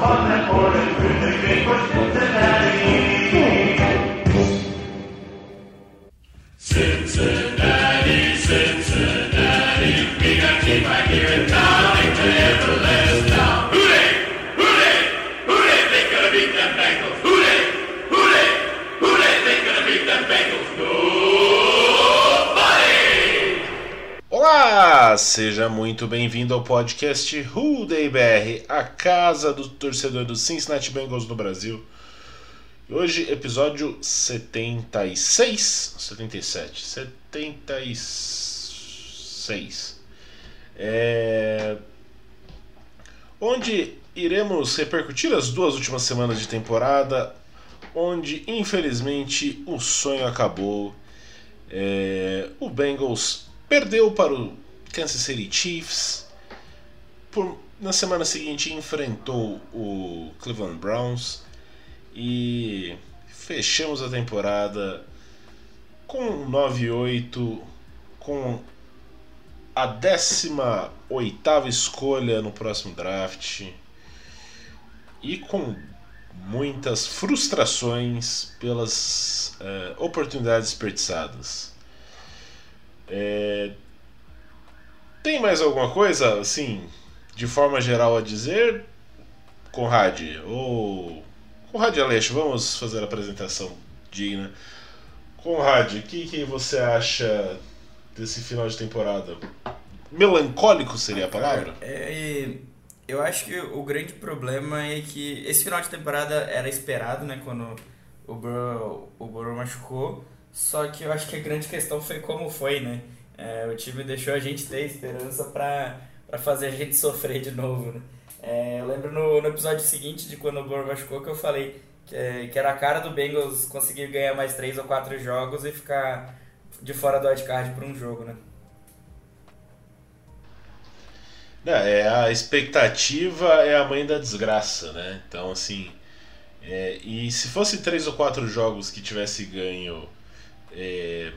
upon that border, and through the gate was Cincinnati. Seja muito bem-vindo ao podcast Who Day BR, a casa do torcedor do Cincinnati Bengals no Brasil. Hoje, episódio 76, 77, 76. É... Onde iremos repercutir as duas últimas semanas de temporada, onde infelizmente o sonho acabou. É, O Bengals perdeu para o Kansas City Chiefs. Por- na semana seguinte enfrentou o Cleveland Browns e fechamos a temporada com um 9-8, com a 18 escolha no próximo draft e com muitas frustrações pelas eh, oportunidades desperdiçadas. É, Tem mais alguma coisa, assim, de forma geral a dizer, Conrad? Ou. Conrad Aleixo, vamos fazer a apresentação digna. Conrad, o que, que você acha desse final de temporada? Melancólico seria a palavra? É, e eu acho que o grande problema é que esse final de temporada era esperado, né, quando o Burrow, o Burrow machucou, só que eu acho que a grande questão foi como foi, né? É, o time deixou a gente ter esperança pra fazer a gente sofrer de novo, né? É, eu lembro no, no episódio seguinte de quando o Burrow machucou que eu falei que, é, que era a cara do Bengals conseguir ganhar mais três ou quatro jogos e ficar de fora do wildcard por um jogo, né? É, a expectativa é a mãe da desgraça, né? Então, assim. é, e se fosse três ou quatro jogos que tivesse ganho. é,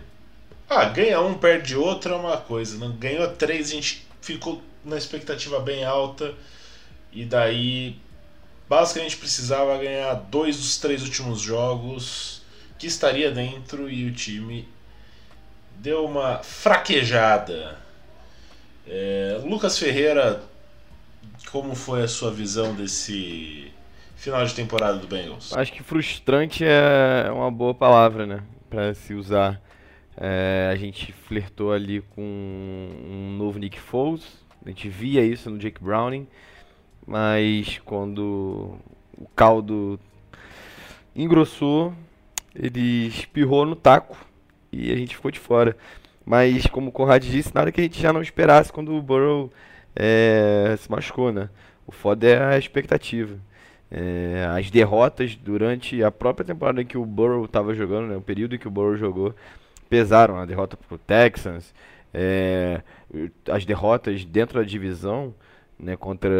ah, ganha um, perde outro é uma coisa. Não ganhou três, a gente ficou na expectativa bem alta. E daí. Basicamente precisava ganhar dois dos três últimos jogos que estaria dentro e o time deu uma fraquejada. É, Lucas Ferreira, como foi a sua visão desse final de temporada do Bengals? Acho que frustrante é uma boa palavra, né? Pra se usar. É, a gente flertou ali com um novo Nick Foles. A gente via isso no Jake Browning. Mas quando o caldo engrossou, ele espirrou no taco e a gente ficou de fora. Mas como o Conrad disse, nada que a gente já não esperasse quando o Burrow é, se machucou, né? O foda é a expectativa. É, as derrotas durante a própria temporada em que o Burrow estava jogando, né, o período em que o Burrow jogou, pesaram. A derrota para o Texans, é, as derrotas dentro da divisão, né, contra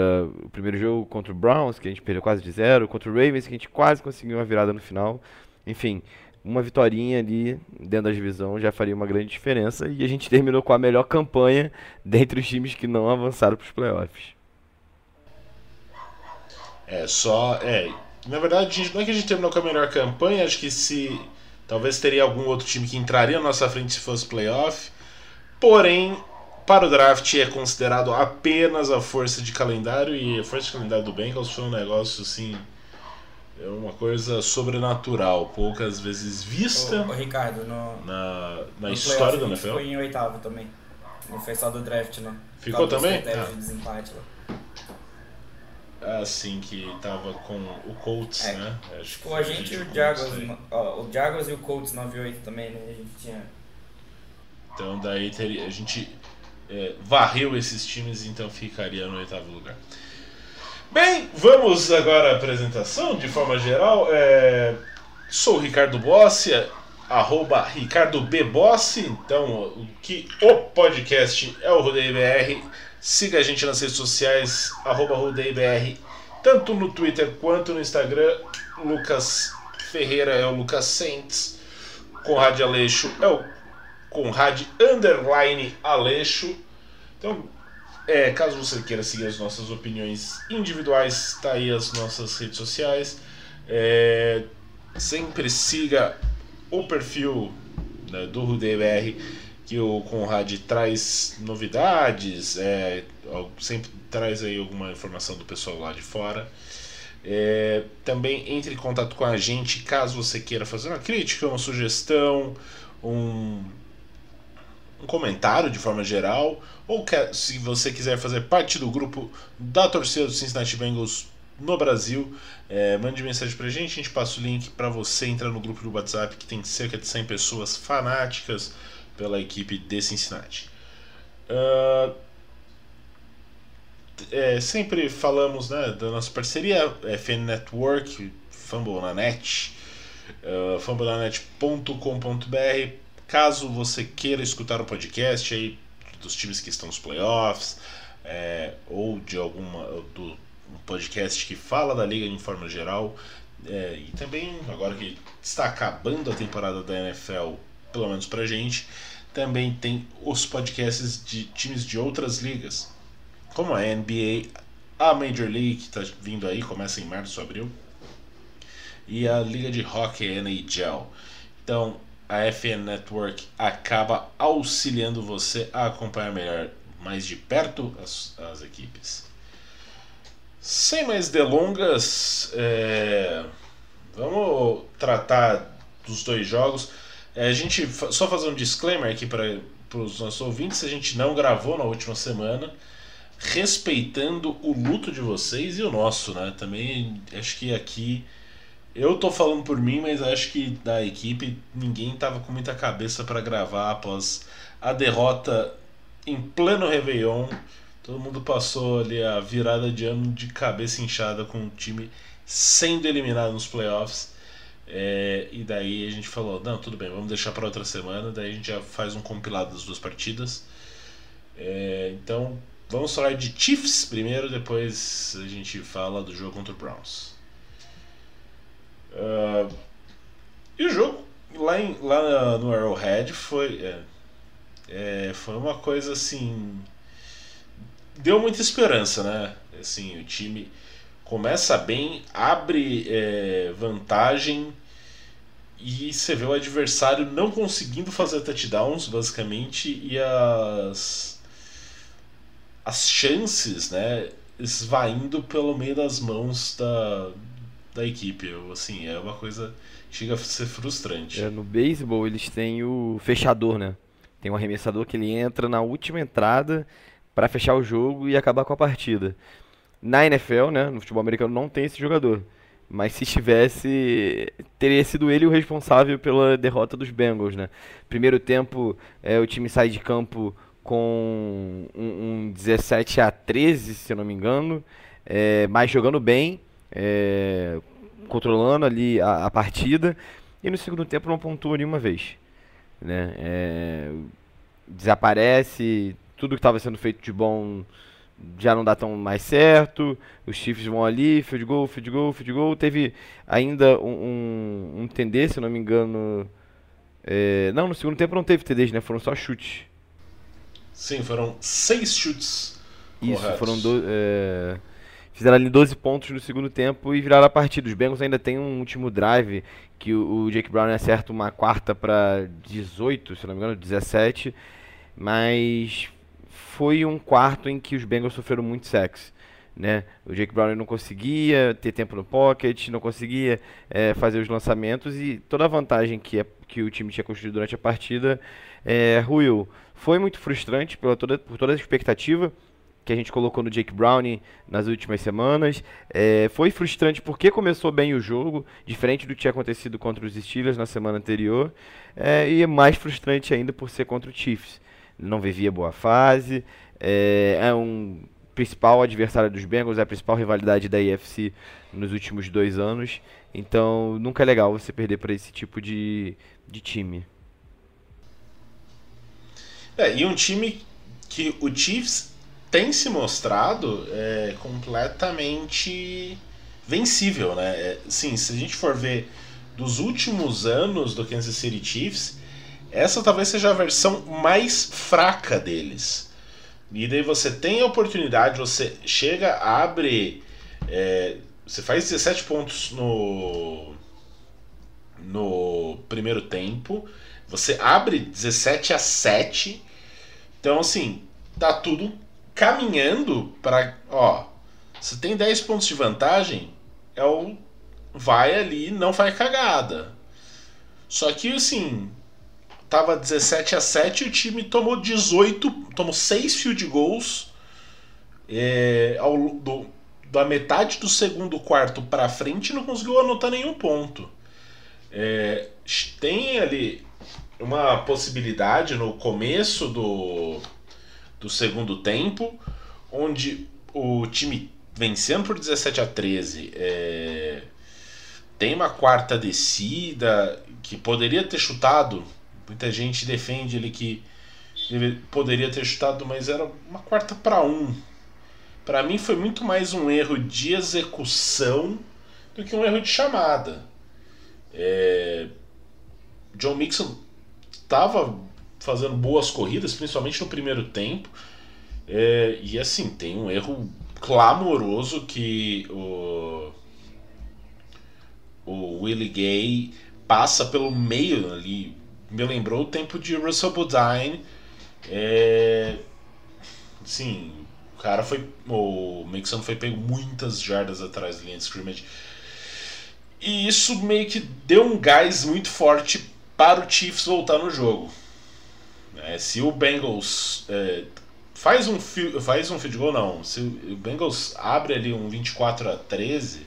o primeiro jogo contra o Browns, que a gente perdeu quase de zero, contra o Ravens, que a gente quase conseguiu uma virada no final. Enfim, uma vitória ali dentro da divisão já faria uma grande diferença e a gente terminou com a melhor campanha dentre os times que não avançaram para os playoffs. É só. É, na verdade, não é que a gente terminou com a melhor campanha, acho que se. Talvez teria algum outro time que entraria na nossa frente se fosse playoff. Porém, para o draft é considerado apenas a força de calendário e a força de calendário do Bengals foi um negócio assim. É uma coisa sobrenatural, poucas vezes vista Ô, ô, Ricardo, no, na, na no história do NFL. ficou em oitavo também. Não foi só do draft, não. Ficou causa dos também? Ah. de desempate lá. Assim, que tava com o Colts, É, né? Acho que Ficou foi a gente e o Colts Jaguars, ó, o Jaguars e o Colts 98 também, né? A gente tinha. Então daí teria, a gente é, varreu esses times, então ficaria no oitavo lugar. Bem, vamos agora à apresentação de forma geral. É... Sou o Ricardo Bossi, arroba Ricardo B. Bossi. Então, que o podcast é o Rodeio BR. Siga a gente nas redes sociais, arroba tanto no Twitter quanto no Instagram. Lucas Ferreira é o Lucas Saints. Conrad Aleixo é o Conrad Underline Aleixo. Então, é, caso você queira seguir as nossas opiniões individuais, tá aí as nossas redes sociais. É, sempre siga o perfil né, do RudeBR, que o Conrad traz novidades, é, sempre traz aí alguma informação do pessoal lá de fora. É, também entre em contato com a gente caso você queira fazer uma crítica, uma sugestão, um um comentário de forma geral, ou quer, se você quiser fazer parte do grupo da torcida do Cincinnati Bengals no Brasil, é, mande mensagem pra gente, a gente passa o link para você entrar no grupo do WhatsApp que tem cerca de 100 pessoas fanáticas pela equipe de Cincinnati. Uh, é, sempre falamos né, da nossa parceria, FN Network, Fumble na Net, uh, fumblenanet.com.br Caso você queira escutar o podcast aí dos times que estão nos playoffs, é, ou de alguma do um podcast que fala da liga de forma geral, é, e também agora que está acabando a temporada da NFL, pelo menos pra gente, também tem os podcasts de times de outras ligas, como a NBA, a Major League que está vindo aí, começa em março, abril, e a Liga de Hockey NHL. Então, a FN Network acaba auxiliando você a acompanhar melhor, mais de perto as, as equipes. Sem mais delongas, é, vamos tratar dos dois jogos. É, a gente só fazer um disclaimer aqui para os nossos ouvintes: a gente não gravou na última semana, respeitando o luto de vocês e o nosso, né? Também acho que aqui eu tô falando por mim, mas acho que da equipe ninguém tava com muita cabeça para gravar após a derrota em pleno Réveillon. Todo mundo passou ali a virada de ano de cabeça inchada com o time sendo eliminado nos playoffs. É, e daí a gente falou: não, tudo bem, vamos deixar para outra semana. Daí a gente já faz um compilado das duas partidas. É, então vamos falar de Chiefs primeiro, depois a gente fala do jogo contra o Browns. Uh, e o jogo lá, em, lá no Arrowhead foi, é, é, foi uma coisa assim. Deu muita esperança, né? Assim, o time começa bem, abre é, vantagem e você vê o adversário não conseguindo fazer touchdowns, basicamente, e as, as chances, né? Esvaindo pelo meio das mãos da, da equipe. Assim, é uma coisa chega a ser frustrante. É, no beisebol eles têm o fechador, né? Tem um arremessador que ele entra na última entrada para fechar o jogo e acabar com a partida. Na NFL, né, no futebol americano não tem esse jogador. Mas se tivesse, teria sido ele o responsável pela derrota dos Bengals, né? Primeiro tempo, é, o time sai de campo com um, um 17 a 13, se eu não me engano, é, mas jogando bem é, controlando ali a, a, partida, e no segundo tempo não pontua nenhuma vez. Né? É, desaparece, tudo que estava sendo feito de bom já não dá tão mais certo, os Chiefs vão ali, field goal, field goal, field goal, teve ainda um, um, um TD, se não me engano, é, não, no segundo tempo não teve TDs, né, foram só chutes. Sim, foram seis chutes Isso, corretos. foram do, é, Fizeram ali 12 pontos no segundo tempo e viraram a partida. Os Bengals ainda tem um último drive que o, o Jake Brown acerta uma quarta para 18, se não me engano, 17. Mas foi um quarto em que os Bengals sofreram muito sexo. Né? O Jake Brown não conseguia ter tempo no pocket, não conseguia é, fazer os lançamentos e toda a vantagem que, é, que o time tinha construído durante a partida é, ruiu. Foi muito frustrante pela toda, por toda a expectativa que a gente colocou no Jake Browning nas últimas semanas. É, foi frustrante porque começou bem o jogo, diferente do que tinha acontecido contra os Steelers na semana anterior, é, e é mais frustrante ainda por ser contra o Chiefs. Não vivia boa fase, é, é um principal adversário dos Bengals, é a principal rivalidade da AFC nos últimos dois anos. Então, nunca é legal você perder para esse tipo de, de time. É, e um time que o Chiefs tem se mostrado é, completamente vencível, né? É, sim, se a gente for ver dos últimos anos do Kansas City Chiefs, essa talvez seja a versão mais fraca deles. E daí você tem a oportunidade, você chega, abre. É, você faz 17 pontos no, no primeiro tempo. Você abre 17 a 7. Então, assim, tá tudo caminhando para. Ó, você tem 10 pontos de vantagem, é o. Vai ali não faz cagada. Só que, assim, tava 17 a 7 e o time tomou 18, tomou 6 field goals é, ao, do, da metade do segundo quarto para frente não conseguiu anotar nenhum ponto. É, tem ali uma possibilidade no começo do, do segundo tempo, onde o time vencendo por 17 a 13 é, tem uma quarta descida que poderia ter chutado Muita gente defende ele que poderia ter chutado, mas era uma quarta para um. Para mim foi muito mais um erro de execução do que um erro de chamada. É... John Mixon estava fazendo boas corridas, principalmente no primeiro tempo. É... e assim, tem um erro clamoroso que o, o Willie Gay passa pelo meio ali, me lembrou o tempo de Russell Bodine. É, sim, o cara foi. O Mixon foi pego muitas jardas atrás da linha de scrimmage. E isso meio que deu um gás muito forte para o Chiefs voltar no jogo. É, se o Bengals é, faz um faz um field goal, não. Se o Bengals abre ali um 24 a 13,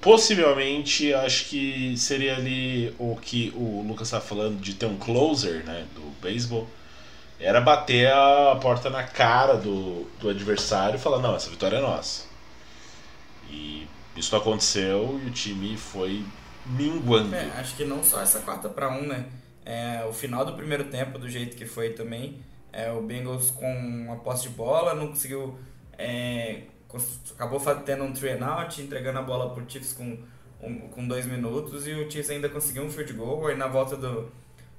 possivelmente acho que seria ali o que o Lucas estava falando de ter um closer né, do beisebol. Era bater a porta na cara do, do adversário e falar, não, essa vitória é nossa. E isso aconteceu e o time foi minguando. É, acho que não só essa quarta para um, né? É, o final do primeiro tempo, do jeito que foi também, é, o Bengals com uma posse de bola, não conseguiu é, acabou tendo um three out, entregando a bola pro Chiefs com, um, com dois minutos e o Chiefs ainda conseguiu um field goal. Aí na volta do,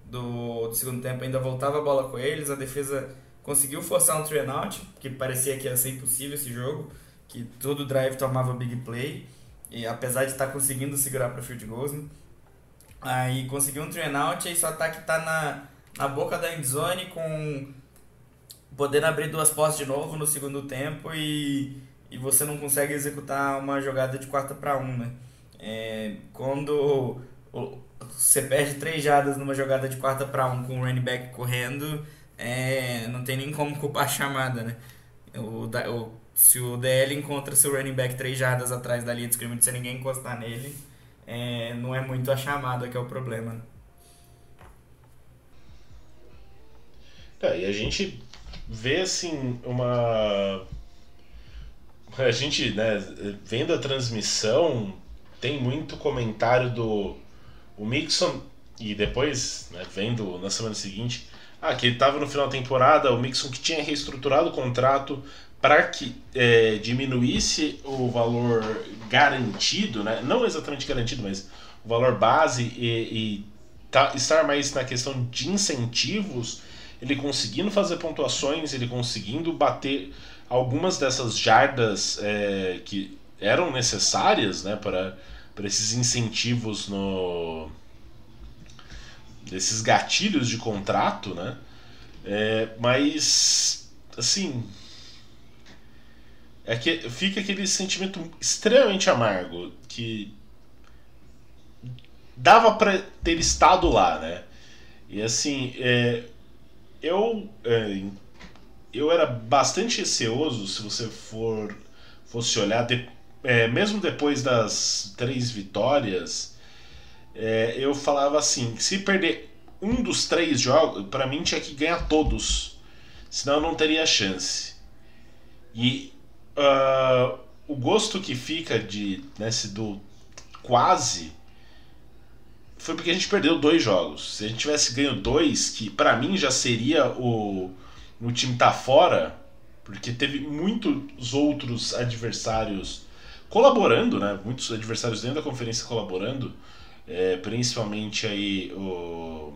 do, do, segundo tempo ainda voltava a bola com eles, a defesa conseguiu forçar um three out, que parecia que ia ser impossível esse jogo, que todo drive tomava big play, e apesar de estar tá conseguindo segurar para field goals, né? aí conseguiu um three out, aí seu ataque tá na, na boca da endzone com podendo abrir duas postes de novo no segundo tempo e e você não consegue executar uma jogada de quarta para um, né? É, quando você perde três jadas numa jogada de quarta para um com o running back correndo, é, não tem nem como culpar a chamada, né? O, o, se o DL encontra seu running back três jadas atrás da linha de scrimmage sem ninguém encostar nele, é, não é muito a chamada que é o problema. É, e a gente vê assim uma a gente, né, vendo a transmissão, tem muito comentário do o Mixon e depois, né, vendo na semana seguinte, ah, que ele estava no final da temporada, o Mixon que tinha reestruturado o contrato para que é, diminuísse o valor garantido, né, não exatamente garantido, mas o valor base e, e tá, estar mais na questão de incentivos, ele conseguindo fazer pontuações, ele conseguindo bater algumas dessas jardas é, que eram necessárias né, para, para esses incentivos no desses gatilhos de contrato, né? É, mas assim é que fica aquele sentimento extremamente amargo que dava para ter estado lá, né? E assim, é, eu é, eu era bastante receoso se você for fosse olhar de, é, mesmo depois das três vitórias é, eu falava assim se perder um dos três jogos para mim tinha que ganhar todos senão não teria chance E uh, o gosto que fica de nesse do quase foi porque a gente perdeu dois jogos. Se a gente tivesse ganho dois, que para mim já seria o, o time tá fora, porque teve muitos outros adversários colaborando, né? Muitos adversários dentro da conferência colaborando, é, principalmente aí o,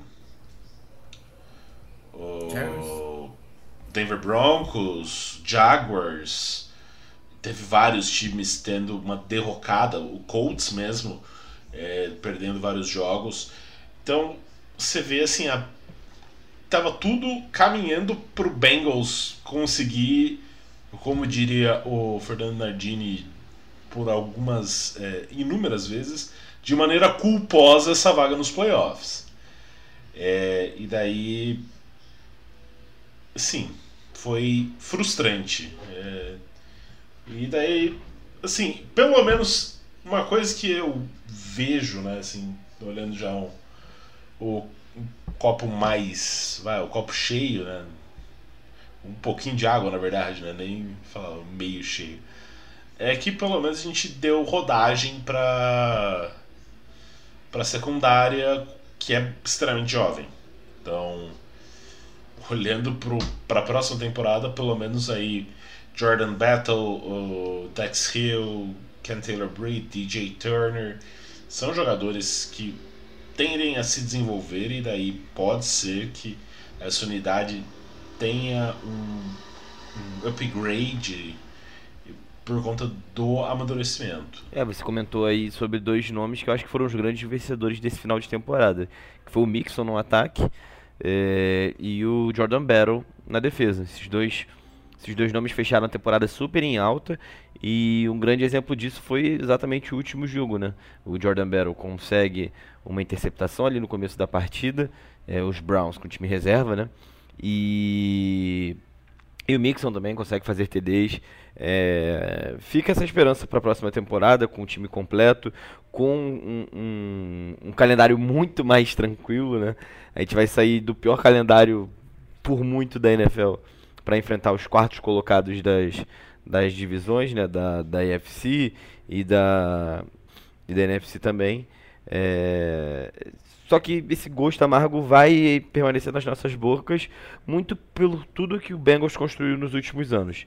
o Denver Broncos, Jaguars, teve vários times tendo uma derrocada, o Colts mesmo é, perdendo vários jogos. Então você vê assim, a, tava tudo caminhando pro Bengals conseguir, como diria o Fernando Nardini por algumas é, inúmeras vezes, de maneira culposa essa vaga nos playoffs. É, e daí, sim, foi frustrante. É, e daí, assim, pelo menos uma coisa que eu vejo, né, assim, olhando já o copo mais, vai, o copo cheio, né, um pouquinho de água, na verdade, né, nem falar meio cheio. É que pelo menos a gente deu rodagem para para secundária que é extremamente jovem. Então, olhando para a próxima temporada, pelo menos aí Jordan Battle, o Dex Hill, Ken Taylor Britt, DJ Turner, são jogadores que tendem a se desenvolver e daí pode ser que essa unidade tenha um, um upgrade por conta do amadurecimento. É, você comentou aí sobre dois nomes que eu acho que foram os grandes vencedores desse final de temporada, que foi o Mixon no ataque é, e o Jordan Battle na defesa. Esses dois, esses dois nomes fecharam a temporada super em alta e um grande exemplo disso foi exatamente o último jogo, né? O Jordan Battle consegue uma interceptação ali no começo da partida, é, os Browns com o time reserva, né? E e o Mixon também consegue fazer TDs. É, fica essa esperança para a próxima temporada, com o time completo, com um, um, um, calendário muito mais tranquilo. Né? A gente vai sair do pior calendário por muito da NFL para enfrentar os quartos colocados das, das divisões, né? da, da EFC e da, e da NFC também. É, só que esse gosto amargo vai permanecer nas nossas bocas muito pelo tudo que o Bengals construiu nos últimos anos.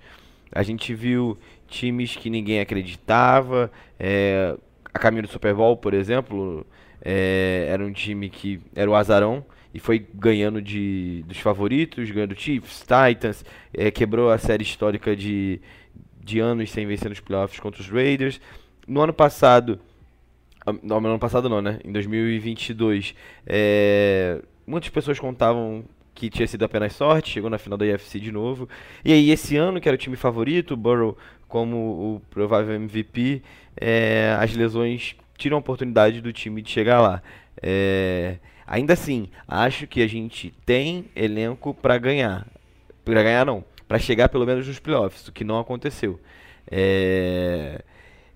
A gente viu times que ninguém acreditava, é, a caminho do Super Bowl, por exemplo, é, era um time que era o azarão e foi ganhando de, dos favoritos, ganhando Chiefs, Titans, é, quebrou a série histórica de, de anos sem vencer nos playoffs contra os Raiders. No ano passado no ano passado não, né? Em 2022. É, muitas pessoas contavam que tinha sido apenas sorte, chegou na final da UFC de novo. E aí, esse ano, que era o time favorito, o Burrow como o provável MVP, é, as lesões tiram a oportunidade do time de chegar lá. É, ainda assim, acho que a gente tem elenco para ganhar. Para ganhar, não. Para chegar pelo menos nos playoffs, o que não aconteceu. É.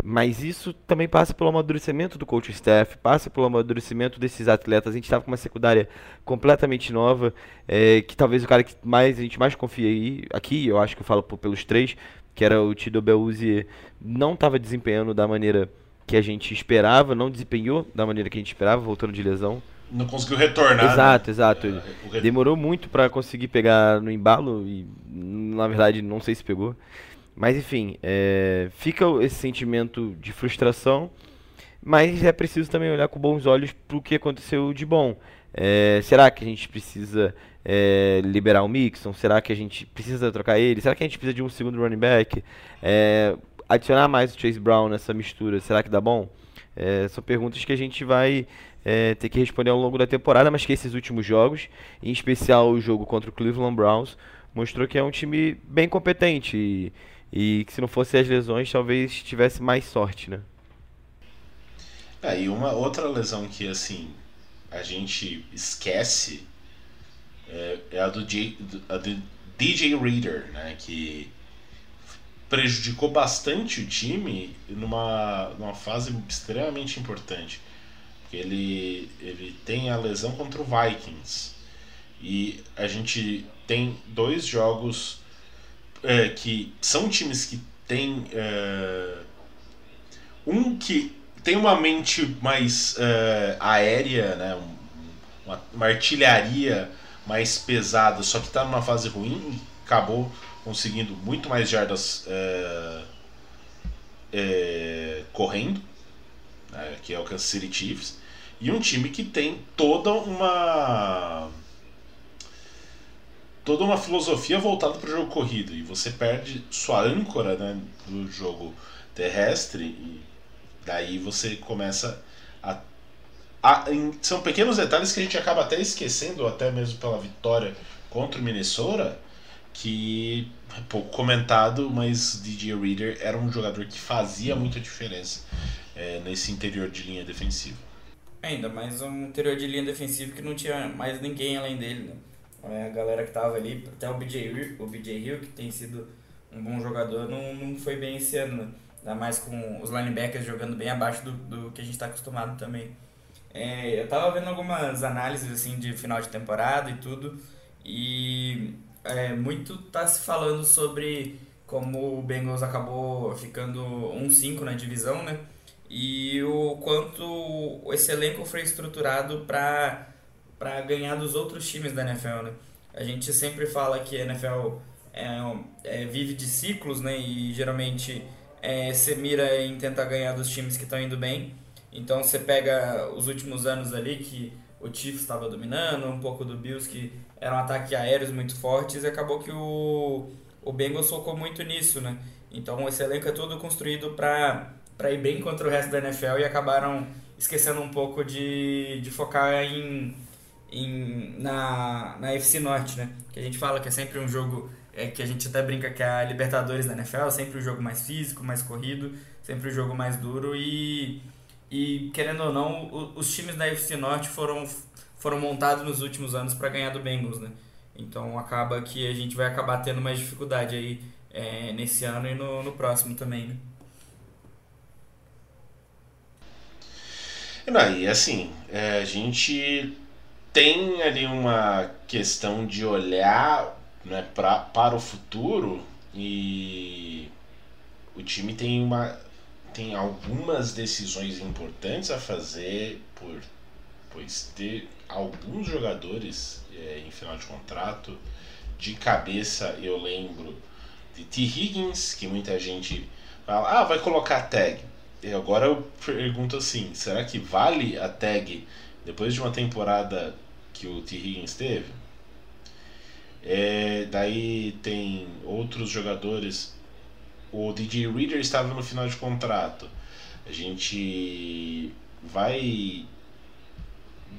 Mas isso também passa pelo amadurecimento do coach staff, passa pelo amadurecimento desses atletas. A gente estava com uma secundária completamente nova, é, que talvez o cara que mais a gente mais confia aí, aqui, eu acho que eu falo pelos três, que era o Tido Beluzzi, não estava desempenhando da maneira que a gente esperava, não desempenhou da maneira que a gente esperava, voltando de lesão. Não conseguiu retornar. Exato, né? exato. É, Demorou muito para conseguir pegar no embalo e, na verdade, não sei se pegou. Mas enfim, é, fica esse sentimento de frustração, mas é preciso também olhar com bons olhos para o que aconteceu de bom. É, será que a gente precisa é, liberar o Mixon? Será que a gente precisa trocar ele? Será que a gente precisa de um segundo running back? É, adicionar mais o Chase Brown nessa mistura, será que dá bom? É, são perguntas que a gente vai é, ter que responder ao longo da temporada, mas que esses últimos jogos, em especial o jogo contra o Cleveland Browns, mostrou que é um time bem competente. E, e que se não fosse as lesões, talvez tivesse mais sorte, né? É, e uma outra lesão que, assim, a gente esquece é, é a, do, J, a do DJ Reader, né? Que prejudicou bastante o time numa, numa fase extremamente importante. Ele, ele tem a lesão contra o Vikings. E a gente tem dois jogos é, que são times que têm é, um que tem uma mente mais é, aérea, né? Uma, uma, artilharia mais pesada, só que está numa fase ruim, acabou conseguindo muito mais jardas é, é, correndo, né, que é o Kansas City Chiefs, e um time que tem toda uma toda uma filosofia voltada para o jogo corrido e você perde sua âncora né, do jogo terrestre e daí você começa a, a em, são pequenos detalhes que a gente acaba até esquecendo até mesmo pela vitória contra o Minnesota que é pouco comentado, mas DJ Reader era um jogador que fazia muita diferença é, nesse interior de linha defensiva. Ainda mais um interior de linha defensiva que não tinha mais ninguém além dele, né? É, a galera que tava ali, até o BJ, o BJ Hill, que tem sido um bom jogador, não, não foi bem esse ano, né? Ainda mais com os linebackers jogando bem abaixo do, do que a gente está acostumado também. É, eu tava vendo algumas análises assim de final de temporada e tudo, e é, muito tá se falando sobre como o Bengals acabou ficando 1-5 na divisão, né? E o quanto esse elenco foi estruturado para para ganhar dos outros times da NFL, né? A gente sempre fala que a NFL é, é, vive de ciclos, né? E geralmente é, você mira em tentar ganhar dos times que estão indo bem. Então você pega os últimos anos ali que o Chiefs estava dominando, um pouco do Bills que era um ataque aéreos muito fortes e acabou que o, o Bengals focou muito nisso, né? Então esse elenco é todo construído para ir bem contra o resto da NFL e acabaram esquecendo um pouco de, de focar em, em, na, na FC Norte, né? Que a gente fala que é sempre um jogo é, que a gente até brinca que é a Libertadores da NFL, sempre um jogo mais físico, mais corrido, sempre um jogo mais duro e, e querendo ou não, os times da FC Norte foram foram montados nos últimos anos para ganhar do Bengals, né? Então acaba que a gente vai acabar tendo mais dificuldade aí é, nesse ano e no, no próximo também, né? E assim, é, a gente tem ali uma questão de olhar né, pra, para o futuro e o time tem uma tem algumas decisões importantes a fazer por pois ter alguns jogadores é, em final de contrato. De cabeça eu lembro de T. Higgins, que muita gente fala, ah, vai colocar tag. E agora eu pergunto assim, será que vale a tag depois de uma temporada que o T. Higgins teve? É, daí tem outros jogadores. O DJ Reader estava no final de contrato. A gente vai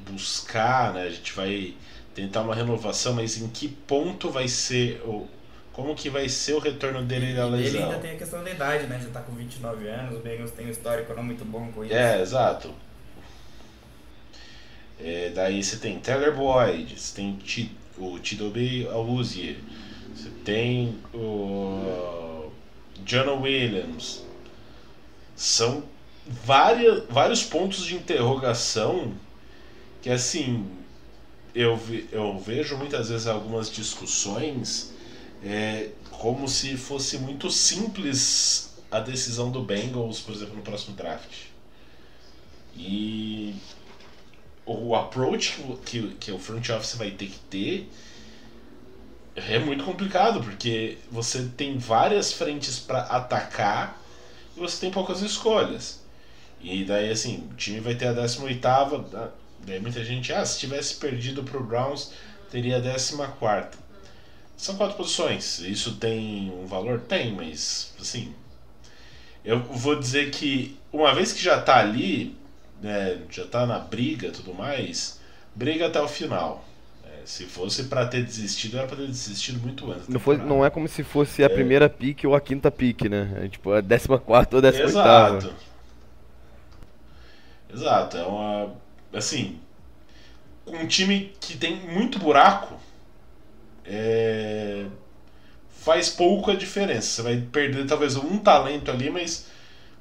buscar, né? A gente vai tentar uma renovação, mas em que ponto vai ser o como que vai ser o retorno dele da lesão? Ele ainda tem a questão da idade, né? Já tá com 29 anos, o Bengals tem um histórico não muito bom com isso. É, exato. É, daí você tem Taylor Boyd, você tem T, o Tidobe Awuzie, você tem o John Williams. São várias, vários pontos de interrogação que assim eu, eu vejo muitas vezes algumas discussões é, como se fosse muito simples a decisão do Bengals, por exemplo, no próximo draft. E o approach que, que o front office vai ter que ter é muito complicado, porque você tem várias frentes para atacar e você tem poucas escolhas. E daí, assim, o time vai ter a 18 Daí muita gente, ah, se tivesse perdido para o Browns, teria a 14. São quatro posições. Isso tem um valor? Tem, mas assim. Eu vou dizer que uma vez que já está ali, né, já está na briga tudo mais, briga até o final. É, se fosse para ter desistido, era para ter desistido muito antes. Não, foi, não é como se fosse a é... primeira pique ou a quinta pique, né? É, tipo, a 14 ou a 18. Exato. Exato. É uma assim, um time que tem muito buraco é, faz pouca diferença. Você vai perder talvez um talento ali, mas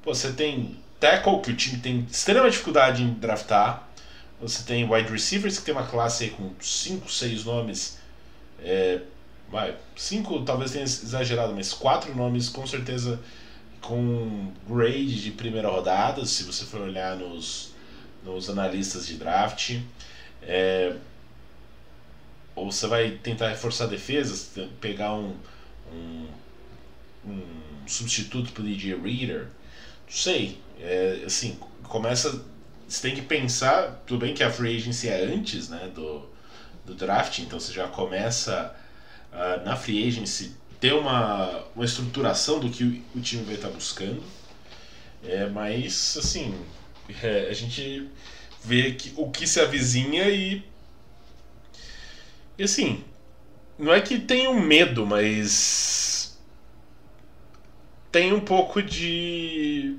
pô, você tem tackle, que o time tem extrema dificuldade em draftar. Você tem wide receivers, que tem uma classe com 5, 6 nomes é, vai, cinco talvez tenha exagerado, mas quatro nomes com certeza com grade de primeira rodada, se você for olhar nos, nos analistas de draft. É, ou você vai tentar reforçar a defesa, pegar um, um, um substituto para o DJ Reader. Não sei. É, assim, começa. Você tem que pensar. Tudo bem que a free agency é antes né, do, do draft, então você já começa uh, na free agency ter uma, uma estruturação do que o, time vai estar buscando. É, mas, assim, é, a gente vê que, o que se avizinha e. E assim, não é que tenho medo, mas. Tem um pouco de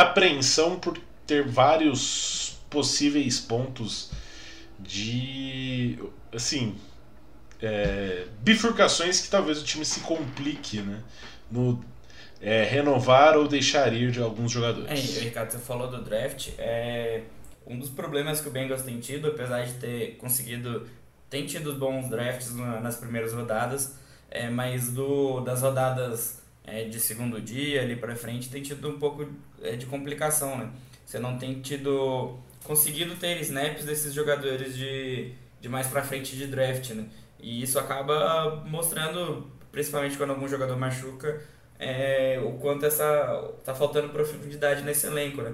apreensão por ter vários possíveis pontos de. Assim. É, bifurcações que talvez o time se complique, né? No é, renovar ou deixar ir de alguns jogadores. É, Ricardo, você falou do draft. É, um dos problemas que o Bengals tem tido, apesar de ter conseguido, tem tido bons drafts nas primeiras rodadas, é, mas do, das rodadas é, de segundo dia ali para frente tem tido um pouco é, de complicação, né? Você não tem tido conseguido ter snaps desses jogadores de, de mais para frente de draft, né? E isso acaba mostrando, principalmente quando algum jogador machuca, é, o quanto essa tá faltando profundidade nesse elenco, né?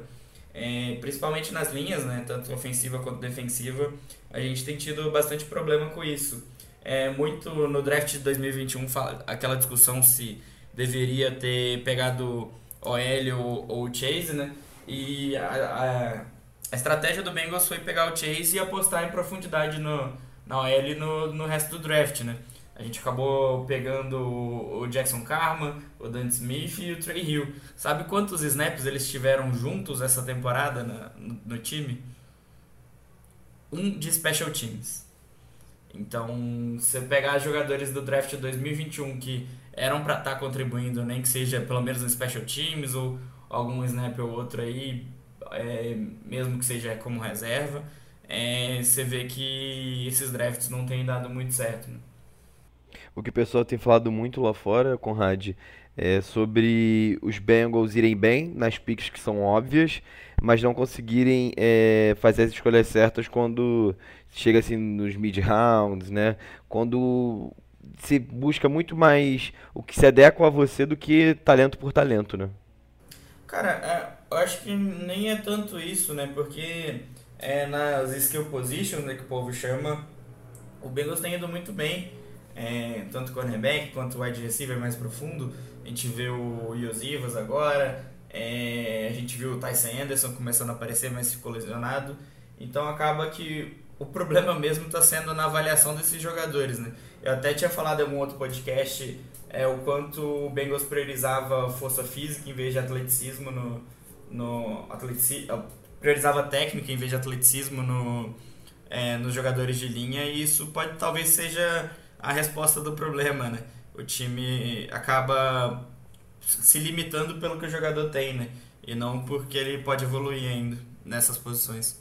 É, principalmente nas linhas, né, tanto ofensiva quanto defensiva, a gente tem tido bastante problema com isso. É, muito no draft de 2021, aquela discussão se deveria ter pegado OL ou, ou Chase, né? E a, a, a, estratégia do Bengals foi pegar o Chase e apostar em profundidade no, na OL e no, no resto do draft, né? A gente acabou pegando o Jackson Carman, o Dante Smith e o Trey Hill. Sabe quantos snaps eles tiveram juntos essa temporada no, no, time? Um de special teams. Então, você pegar jogadores do draft 2021 que eram para estar tá contribuindo, nem que seja pelo menos no special teams ou algum snap ou outro aí, é, mesmo que seja como reserva, é, você vê que esses drafts não têm dado muito certo. Né? O que o pessoal tem falado muito lá fora, Conrad, é sobre os Bengals irem bem nas picks que são óbvias, mas não conseguirem é, fazer as escolhas certas quando chega assim nos mid rounds, né? Quando se busca muito mais o que se adequa a você do que talento por talento, né? Cara, é, eu acho que nem é tanto isso, né? Porque é, nas skill positions, né, que o povo chama, o Bengals tem ido muito bem é, tanto cornerback quanto wide receiver mais profundo. A gente vê o Yosivas agora, é, a gente viu o Tyson Anderson começando a aparecer, mas ficou lesionado. Então acaba que o problema mesmo está sendo na avaliação desses jogadores. Né? Eu até tinha falado em algum outro podcast é, o quanto o Bengals priorizava força física em vez de atleticismo no, no atletici, priorizava técnica em vez de atleticismo no, é, nos jogadores de linha e isso pode talvez seja a resposta do problema, né? O time acaba se limitando pelo que o jogador tem, né? E não porque ele pode evoluir ainda nessas posições.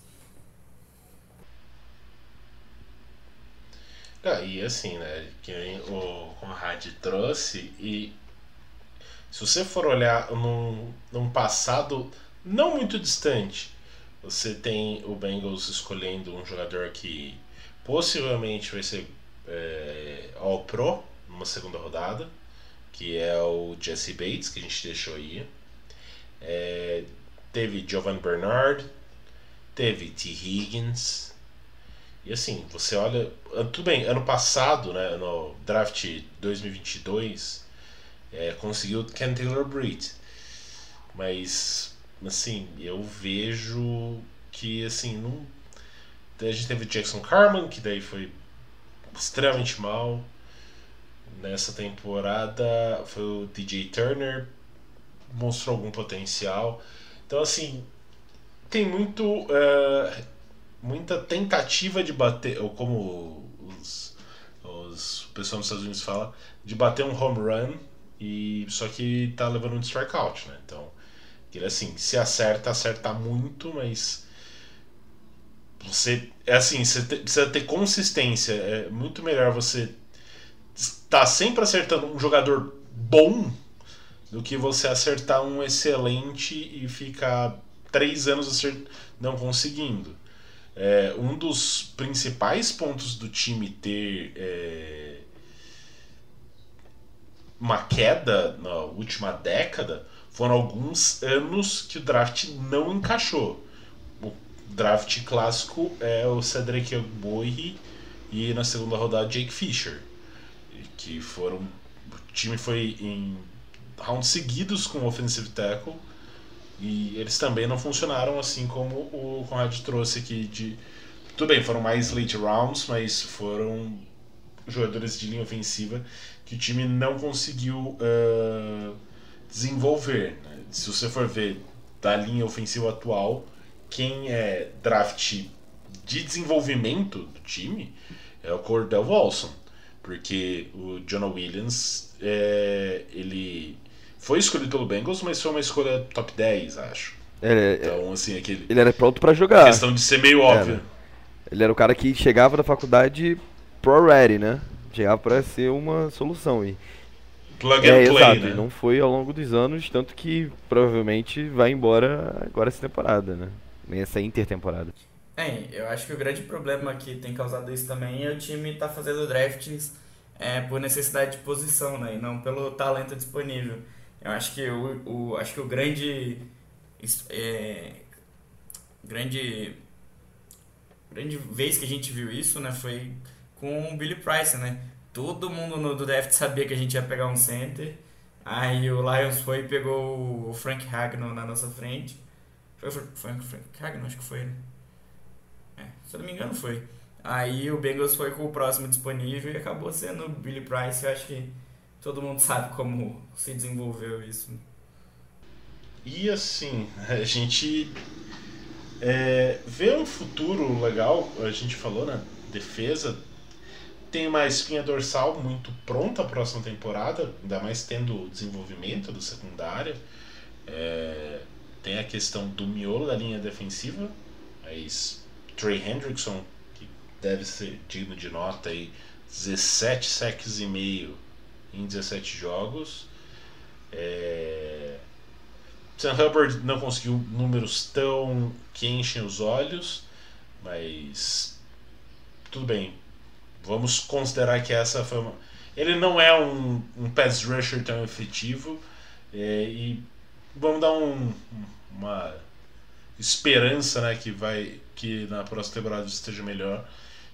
Ah, e assim, né? Que o Conrad trouxe, e se você for olhar num, num passado não muito distante, você tem o Bengals escolhendo um jogador que possivelmente vai ser é, All Pro numa segunda rodada, que é o Jesse Bates, que a gente deixou aí. É, teve Jovan Bernard, teve T. Higgins. E assim, você olha. Ah, tudo bem, ano passado, né, no draft 2022, é, conseguiu Ken Taylor Britt. Mas, assim, eu vejo que, assim, não. A gente teve Jackson Carman, que daí foi extremamente mal. Nessa temporada foi o DJ Turner, mostrou algum potencial. Então, assim, tem muito. Uh, muita tentativa de bater, ou como os, os, o pessoal nos Estados Unidos fala, de bater um home run, e só que tá levando um strikeout, né? Então, ele assim, se acerta, acerta muito, mas você é assim, você te, precisa ter consistência. É muito melhor você tá sempre acertando um jogador bom do que você acertar um excelente e ficar três anos não conseguindo. É, um dos principais pontos do time ter é, uma queda na última década foram alguns anos que o draft não encaixou. O draft clássico é o Cedric Bowie e na segunda rodada Jake Fisher, que foram o time foi em rounds seguidos com offensive tackle e eles também não funcionaram assim como o Conrad trouxe aqui de tudo bem, foram mais late rounds, mas foram jogadores de linha ofensiva que o time não conseguiu uh, desenvolver. Né? Se você for ver da linha ofensiva atual, quem é draft de desenvolvimento do time é o Cordell Wilson, porque o Jonah Williams é, ele foi escolhido pelo Bengals, mas foi uma escolha top 10, acho. É, então, assim, aquele. Ele era pronto para jogar. questão de ser meio óbvio. Ele era o cara que chegava da faculdade pro ready, né? Chegava para ser uma solução. E plug and é, play, exato, né? não foi ao longo dos anos, tanto que provavelmente vai embora agora essa temporada, né? Nessa intertemporada. É, eu acho que o grande problema que tem causado isso também é o time estar tá fazendo drafts é, por necessidade de posição, né? E não pelo talento disponível. Eu acho que o, o acho que o grande é, grande grande vez que a gente viu isso, né, foi com o Billy Price, né? Todo mundo no do draft sabia que a gente ia pegar um center. Aí o Lions foi e pegou o Frank Hagnon na nossa frente. Foi, Frank Hagnon, acho que foi, né? É, se eu não me engano foi. Aí o Bengals foi com o próximo disponível e acabou sendo o Billy Price. Eu acho que todo mundo sabe como se desenvolveu isso. E assim, a gente é, vê um futuro legal, a gente falou na defesa, tem uma espinha dorsal muito pronta a próxima temporada, ainda mais tendo o desenvolvimento do secundário. É, tem a questão do miolo da linha defensiva, mas Trey Hendrickson, que deve ser digno de nota aí, 17 sacks e meio em 17 jogos. É... Sam Hubbard não conseguiu números tão que enchem os olhos, mas tudo bem. Vamos considerar que essa foi uma... Ele não é um, um pass rusher tão efetivo é, e vamos dar um, uma esperança né, que vai que na próxima temporada esteja melhor.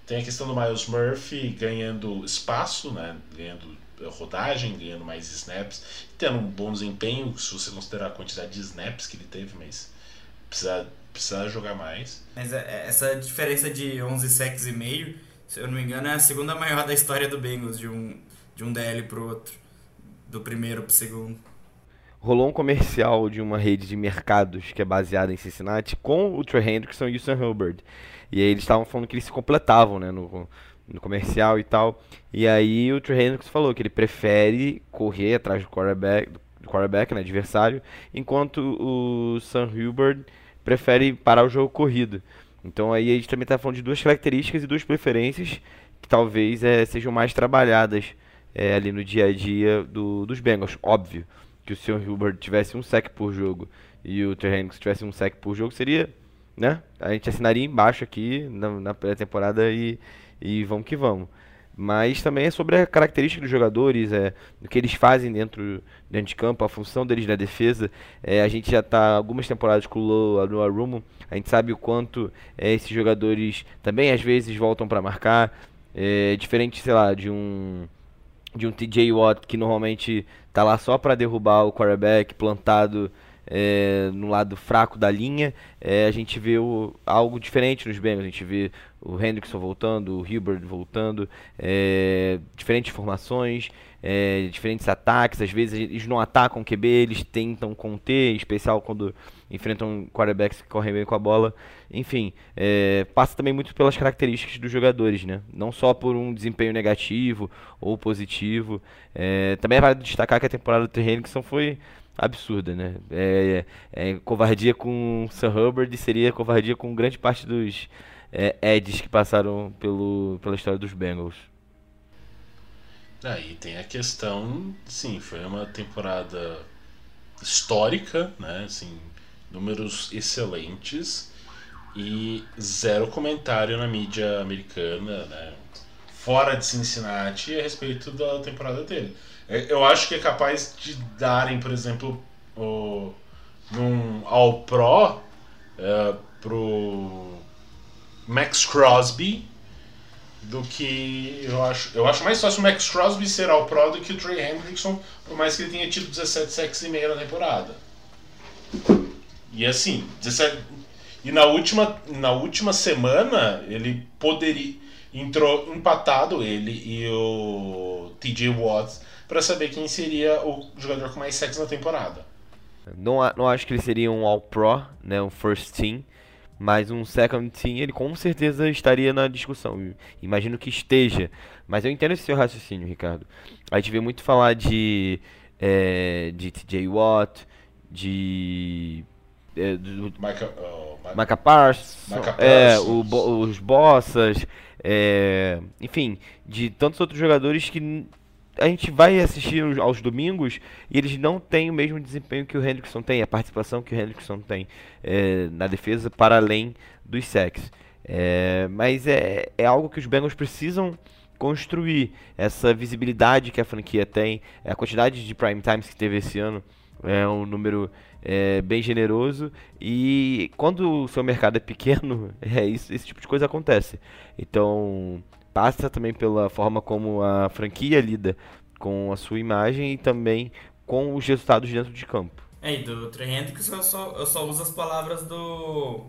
Tem a questão do Miles Murphy ganhando espaço, né, ganhando rodagem, ganhando mais snaps, tendo um bom desempenho, se você considerar a quantidade de snaps que ele teve, mas precisa, precisa jogar mais. Mas é, é, essa diferença de 11 sacks e meio, se eu não me engano, é a segunda maior da história do Bengals, de um, de um DL pro outro, do primeiro pro segundo. Rolou um comercial de uma rede de mercados que é baseada em Cincinnati com o Trey Hendrickson e o Sam Hubbard. E aí eles estavam falando que eles se completavam, né, no, no comercial e tal. E aí o Trey falou que ele prefere correr atrás do quarterback, do quarterback né, adversário, enquanto o Sam Hubbard prefere parar o jogo corrido. Então aí a gente também está falando de duas características e duas preferências que talvez é, sejam mais trabalhadas é, ali no dia a dia do, dos Bengals. Óbvio que o Sam Hubbard tivesse um sec por jogo e o Trey tivesse um sec por jogo, seria, né? A gente assinaria embaixo aqui na, na pré-temporada e e vamos que vamos. Mas também é sobre a característica dos jogadores, é, o que eles fazem dentro, dentro de campo, a função deles na defesa. É, a gente já está algumas temporadas com o Noah Rumo, a gente sabe o quanto é, esses jogadores também às vezes voltam para marcar. É, diferente, sei lá, de um de um TJ Watt que normalmente está lá só para derrubar o quarterback plantado é, no lado fraco da linha, é, a gente vê o, algo diferente nos Bengals. A gente vê o Hendrickson voltando, o Hilbert voltando, é, diferentes formações, é, diferentes ataques. Às vezes eles não atacam o QB, eles tentam conter, em especial quando enfrentam quarterbacks que correm bem com a bola. Enfim, é, passa também muito pelas características dos jogadores, né? Não só por um desempenho negativo ou positivo. É, também vale destacar que a temporada do Hendrickson foi absurda, né? É, é, é, covardia com Sam Hubbard e seria covardia com grande parte dos é, Eds que passaram pelo, pela história dos Bengals. Aí tem a questão, sim, foi uma temporada histórica, né? Assim, números excelentes e zero comentário na mídia americana, né? Fora de Cincinnati a respeito da temporada dele. É, eu acho que é capaz de darem, por exemplo, o, num All Pro uh, pro Max Crosby do que eu acho. Eu acho mais fácil o Max Crosby ser All Pro do que o Trey Hendrickson, por mais que ele tenha tido 17 sacks e meia na temporada. E assim, 17, e na última, na última semana ele poderia entrou empatado ele e o TJ Watts para saber quem seria o jogador com mais sacks na temporada. Não, não acho que ele seria um All-Pro, né, um First Team, mas um Second Team ele com certeza estaria na discussão. Imagino que esteja, mas eu entendo esse seu raciocínio, Ricardo. A gente vê muito falar de é, de TJ Watt, de é, do, Micah, uh, Micah Parsons, é, o, os Bossas, é, enfim, de tantos outros jogadores que a gente vai assistir aos domingos e eles não têm o mesmo desempenho que o Hendrickson tem, a participação que o Hendrickson tem é, na defesa para além dos sacks. É, mas é, é algo que os Bengals precisam construir, essa visibilidade que a franquia tem, a quantidade de prime times que teve esse ano é um número é, bem generoso e quando o seu mercado é pequeno, é isso, esse tipo de coisa acontece. Então passa também pela forma como a franquia lida com a sua imagem e também com os resultados dentro de campo. É, e do Trey Hendricks eu só, eu só uso as palavras do,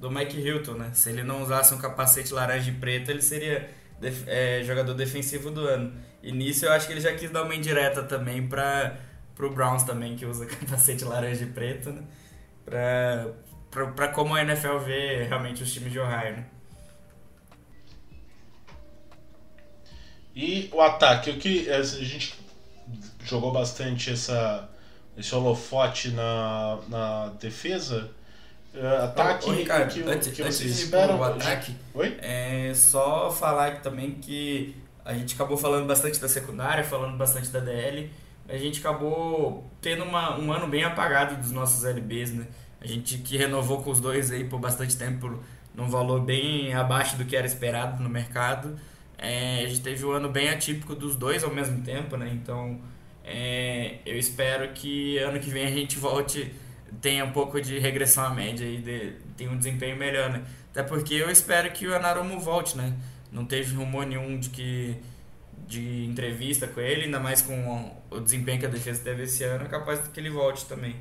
do Mike Hilton, né? Se ele não usasse um capacete laranja e preto, ele seria def, é, jogador defensivo do ano. E nisso eu acho que ele já quis dar uma indireta também para pro Browns também, que usa capacete laranja e preto, né? Pra como a NFL vê realmente os times de Ohio, né? E o ataque, o que a gente jogou bastante essa, esse holofote na, na defesa. Uh, ataque, ô, Ricardo, que, antes, que antes vocês esperam? O ataque, Oi? É só falar também que a gente acabou falando bastante da secundária, falando bastante da DL. A gente acabou tendo uma, um ano bem apagado dos nossos LBs, né? A gente que renovou com os dois aí por bastante tempo, num valor bem abaixo do que era esperado no mercado. É, a gente teve um ano bem atípico dos dois ao mesmo tempo, né? Então, é, eu espero que ano que vem a gente volte, tenha um pouco de regressão à média e de, tenha um desempenho melhor, né? Até porque eu espero que o Anarumo volte, né? Não teve rumor nenhum de que de entrevista com ele, ainda mais com o desempenho que a defesa teve esse ano, é capaz que ele volte também.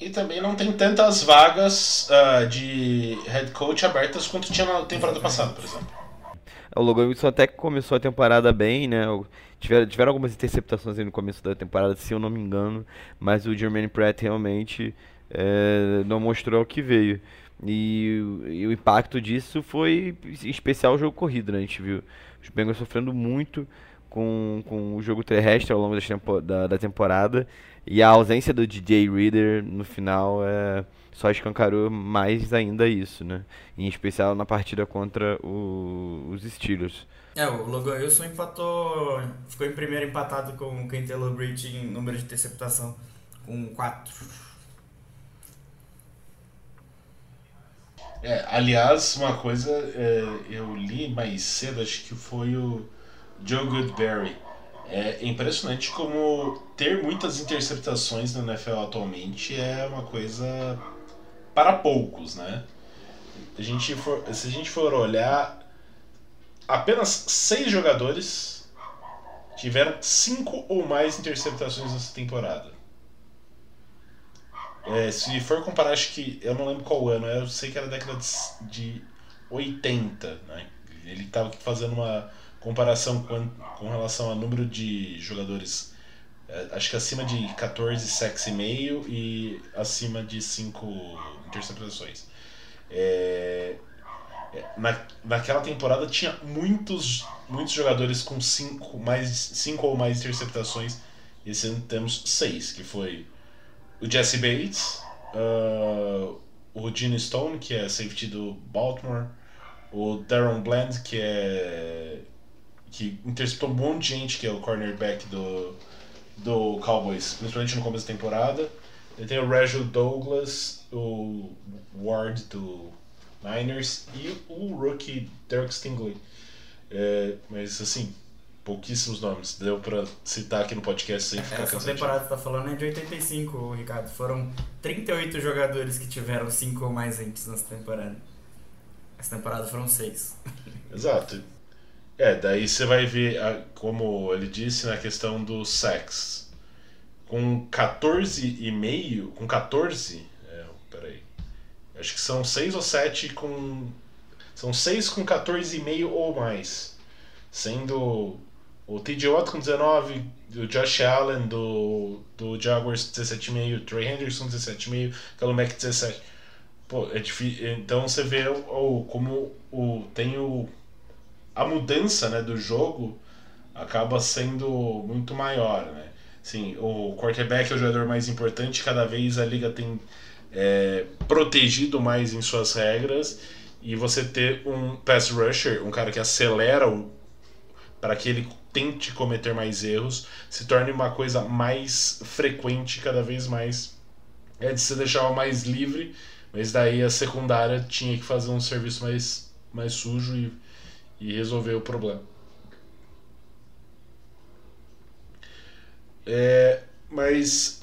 E também não tem tantas vagas uh, de head coach abertas quanto tinha na temporada passada, por exemplo. O Logan Wilson até que começou a temporada bem, né? Tiveram, tiveram algumas interceptações no começo da temporada, se eu não me engano, mas o Jermaine Pratt realmente é, não mostrou o que veio. E, e, o impacto disso foi em especial o jogo corrido, né? A gente viu os Bengals sofrendo muito com, com o jogo terrestre ao longo da, da temporada. E a ausência do DJ Reader no final é, só escancarou mais ainda isso, né? Em especial na partida contra o, os Steelers. É, o Logan Wilson empatou, ficou em primeiro empatado com o Kentelo Bridge em número de interceptação, com 4. É, aliás, uma coisa é, eu li mais cedo, acho que foi o Joe Goodberry. É impressionante como ter muitas interceptações na NFL atualmente é uma coisa para poucos, né? A gente for, se a gente for olhar, apenas seis jogadores tiveram cinco ou mais interceptações nessa temporada. É, se for comparar, acho que. Eu não lembro qual ano, eu sei que era década de, de 80, né? Ele estava fazendo uma comparação com, com relação ao número de jogadores, acho que acima de 14 sacks e meio e acima de 5 interceptações. É, é, na, naquela temporada tinha muitos, muitos jogadores com 5 mais cinco ou mais interceptações. Esse ano temos 6, que foi o Jesse Bates, uh, o Gene Stone, que é safety do Baltimore, o Darren Bland, que é que interceptou um monte de gente, que é o cornerback do, do Cowboys, principalmente no começo da temporada. Ele tem o Reggie Douglas, o Ward do Niners e o rookie Derek Stingley. É, mas assim, pouquíssimos nomes. Deu pra citar aqui no podcast sem ficar Essa cansativo. temporada que tá falando é de 85, Ricardo. Foram 38 jogadores que tiveram 5 ou mais antes nessa temporada. Essa temporada foram 6. Exato. É, daí você vai ver, como ele disse, na questão do sex. Com 14,5, com 14, é, peraí, acho que são 6 ou 7 com, são 6 com 14,5 ou mais. Sendo o TJ Watt com 19, o Josh Allen do, do Jaguars 17,5, o Trey Henderson 17,5, Khalil Mack 17. Pô, é difícil. Então você vê o- como o, tem o, a mudança né, do jogo acaba sendo muito maior. Né? Sim, o quarterback é o jogador mais importante, cada vez a liga tem é, protegido mais em suas regras e você ter um pass rusher, um cara que acelera para que ele tente cometer mais erros, se torne uma coisa mais frequente cada vez mais. É de se deixar mais livre, mas daí a secundária tinha que fazer um serviço mais, mais sujo e, e resolver o problema. É, mas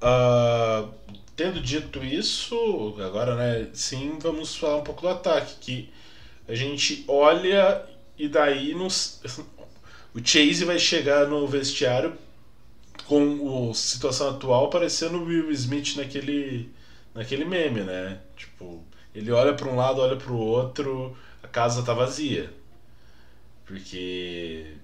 ah, tendo dito isso, agora né, sim, vamos falar um pouco do ataque, que a gente olha e daí nos, o Chase vai chegar no vestiário com a situação atual parecendo o Will Smith naquele, naquele meme, né? Tipo, ele olha para um lado, olha para o outro, a casa tá vazia. Porque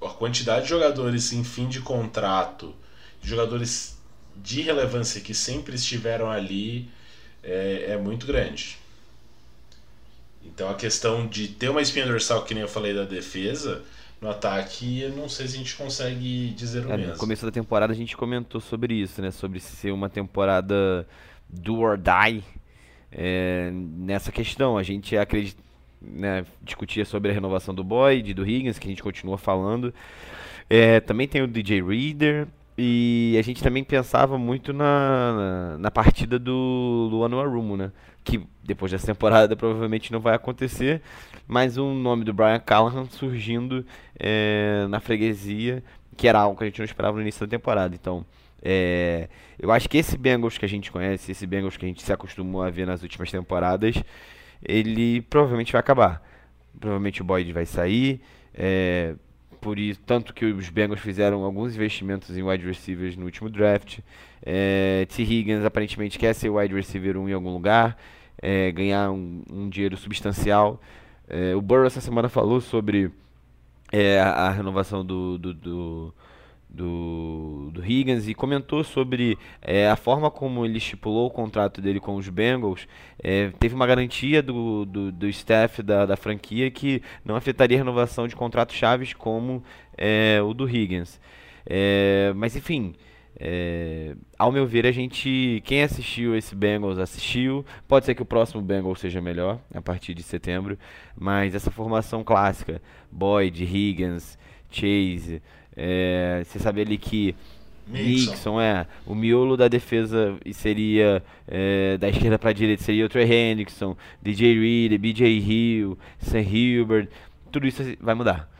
a quantidade de jogadores em fim de contrato, jogadores de relevância que sempre estiveram ali, é, é muito grande. Então a questão de ter uma espinha dorsal, que nem eu falei da defesa, no ataque, eu não sei se a gente consegue dizer o É, mesmo. no começo da temporada a gente comentou sobre isso, né? Sobre ser uma temporada do or die é, nessa questão. A gente acredita, né, discutia sobre a renovação do Boyd, do Higgins, que a gente continua falando. É, também tem o DJ Reader. E a gente também pensava muito na, na, na partida do Luano Arumo, né? Que depois dessa temporada provavelmente não vai acontecer. Mas o nome do Brian Callahan surgindo é, na freguesia, que era algo que a gente não esperava no início da temporada. Então, é, eu acho que esse Bengals que a gente conhece, esse Bengals que a gente se acostumou a ver nas últimas temporadas, ele provavelmente vai acabar. Provavelmente o Boyd vai sair. É, por isso, tanto que os Bengals fizeram alguns investimentos em wide receivers no último draft. É, T. Higgins aparentemente quer ser wide receiver 1 em algum lugar, é, ganhar um, um dinheiro substancial. É, o Burrow essa semana falou sobre é, a, a renovação do, do, do, do, do Higgins e comentou sobre é, a forma como ele estipulou o contrato dele com os Bengals. É, teve uma garantia do, do, do staff da, da franquia que não afetaria a renovação de contratos chaves como é, o do Higgins. É, mas enfim, é, ao meu ver, a gente. Quem assistiu esse Bengals assistiu. Pode ser que o próximo Bengals seja melhor a partir de setembro. Mas essa formação clássica: Boyd, Higgins, Chase. É, você sabe ali que. Nixon é o miolo da defesa e seria é, da esquerda para a direita seria o Trey Hendrickson, DJ Reader, BJ Hill, Sam Hilbert, tudo isso vai mudar.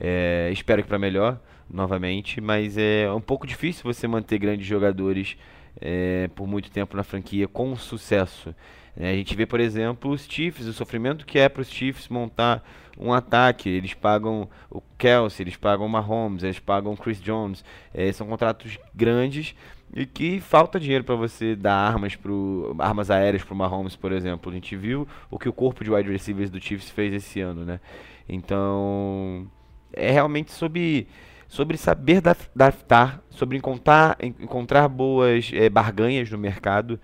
É, espero que para melhor novamente, mas é um pouco difícil você manter grandes jogadores é, por muito tempo na franquia com sucesso. É, a gente vê, por exemplo, os Chiefs, o sofrimento que é para os Chiefs montar um ataque. Eles pagam o Kelsey, eles pagam o Mahomes, eles pagam o Chris Jones. É, são contratos grandes e que falta dinheiro para você dar armas pro, armas aéreas para o Mahomes, por exemplo. A gente viu o que o corpo de wide receivers do Chiefs fez esse ano, né? Então, é realmente sobre sobre saber draftar, sobre encontrar, en- encontrar boas eh, barganhas no mercado,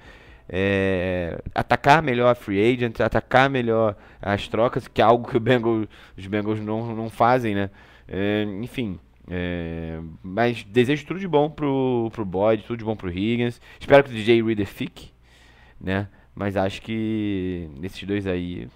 eh, atacar melhor a free agent, atacar melhor as trocas, que é algo que Bengals, os Bengals não, não fazem, né? Eh, enfim, eh, mas desejo tudo de bom pro, pro Boyd, tudo de bom pro Higgins. Espero que o DJ Reader fique, né? Mas acho que nesses dois aí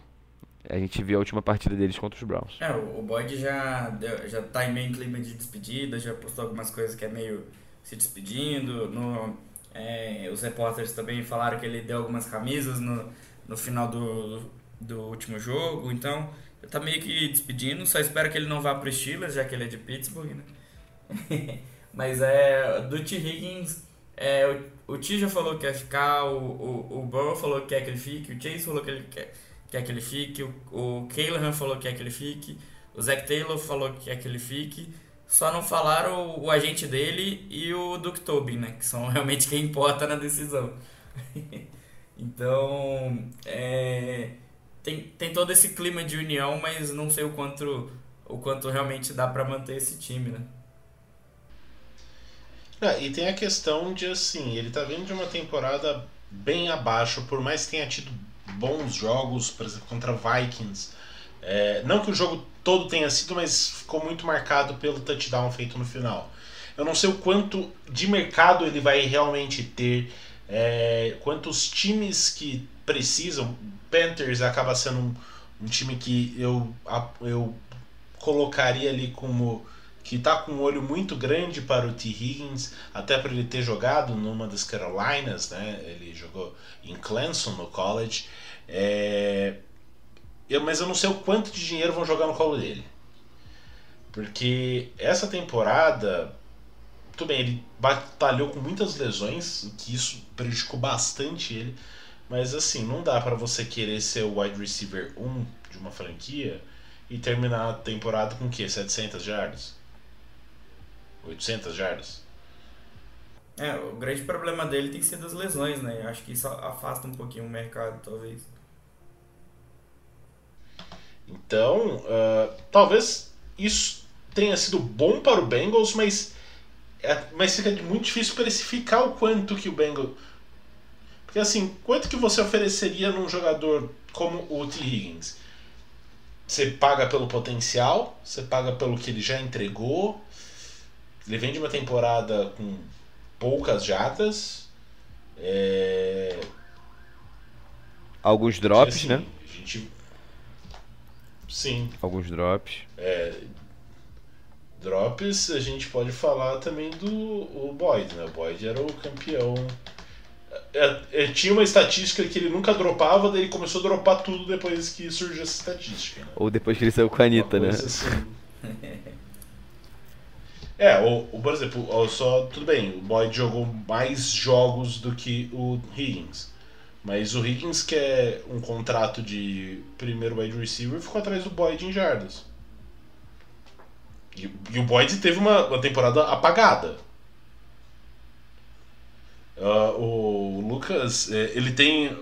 A gente viu a última partida deles contra os Browns. É, o Boyd já, deu, já tá em meio clima de despedida, já postou algumas coisas que é meio se despedindo. No, é, os repórteres também falaram que ele deu algumas camisas no, no final do, do último jogo, então ele tá meio que despedindo. Só espero que ele não vá pro Steelers, já que ele é de Pittsburgh, né? Mas é, do T. Higgins, é, o, o T já falou que quer ficar, o, o, o Burrow falou que quer que ele fique, o Chase falou que ele quer quer que ele fique, o, o falou que quer que ele fique, o Zach Taylor falou que quer que ele fique, só não falaram o, o agente dele e o Duke Tobin, né, que são realmente quem importa na decisão. então, é, tem, tem todo esse clima de união, mas não sei o quanto, o quanto realmente dá para manter esse time, né. Ah, e tem a questão de assim, ele tá vindo de uma temporada bem abaixo, por mais que tenha tido bons jogos, por exemplo, contra Vikings. É, não que o jogo todo tenha sido, mas ficou muito marcado pelo touchdown feito no final. Eu não sei o quanto de mercado ele vai realmente ter, é, quantos times que precisam. Panthers acaba sendo um, um time que eu, eu colocaria ali como que está com um olho muito grande para o T. Higgins, até para ele ter jogado numa das Carolinas, né? Ele jogou em Clemson no college. É... Eu, mas eu não sei o quanto de dinheiro vão jogar no colo dele. Porque essa temporada, tudo bem, ele batalhou com muitas lesões, que isso prejudicou bastante ele. Mas assim, não dá para você querer ser o wide receiver 1 de uma franquia e terminar a temporada com o quê? 700 jardas? 800 jardas? É, o grande problema dele tem sido as lesões, né? Acho que isso afasta um pouquinho o mercado, talvez. Então, uh, talvez isso tenha sido bom para o Bengals, mas, é, mas fica muito difícil precificar o quanto que o Bengals. Porque assim, quanto que você ofereceria num jogador como o T. Higgins? Você paga pelo potencial, você paga pelo que ele já entregou. Ele vem de uma temporada com poucas jatas. É... Alguns drops, assim, né? A gente Sim. Alguns drops. É, drops, a gente pode falar também do o Boyd, né? O Boyd era o campeão. É, é, tinha uma estatística que ele nunca dropava, daí ele começou a dropar tudo depois que surgiu essa estatística. Né? Ou depois que ele saiu com a Anitta, né? Assim. é, o, o, por exemplo, só tudo bem, o Boyd jogou mais jogos do que o Higgins. Mas o Higgins quer um contrato de primeiro wide receiver ficou atrás do Boyd em jardas. E, e o Boyd teve uma, uma temporada apagada. Uh, o Lucas, é, ele tem.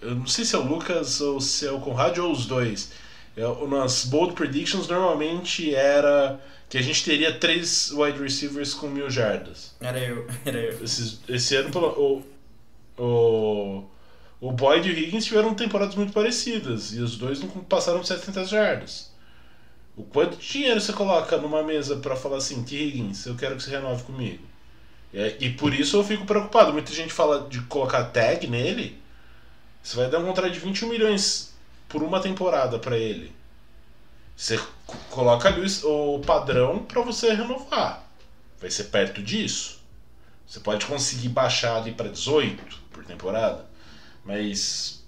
Eu não sei se é o Lucas ou se é o Conrad ou os dois. É, nas Bold Predictions normalmente era que a gente teria três wide receivers com mil jardas. Era eu, era eu. Esse, esse ano, o, o, o Boyd e o Higgins tiveram temporadas muito parecidas e os dois não passaram de 700 jardas. O quanto dinheiro você coloca numa mesa para falar assim, que Higgins, eu quero que você renove comigo? E, e, por isso eu fico preocupado. Muita gente fala de colocar tag nele. Você vai dar um contrato de 21 milhões por uma temporada para ele. Você coloca ali o padrão para você renovar. Vai ser perto disso. Você pode conseguir baixar ali para 18 por temporada. Mas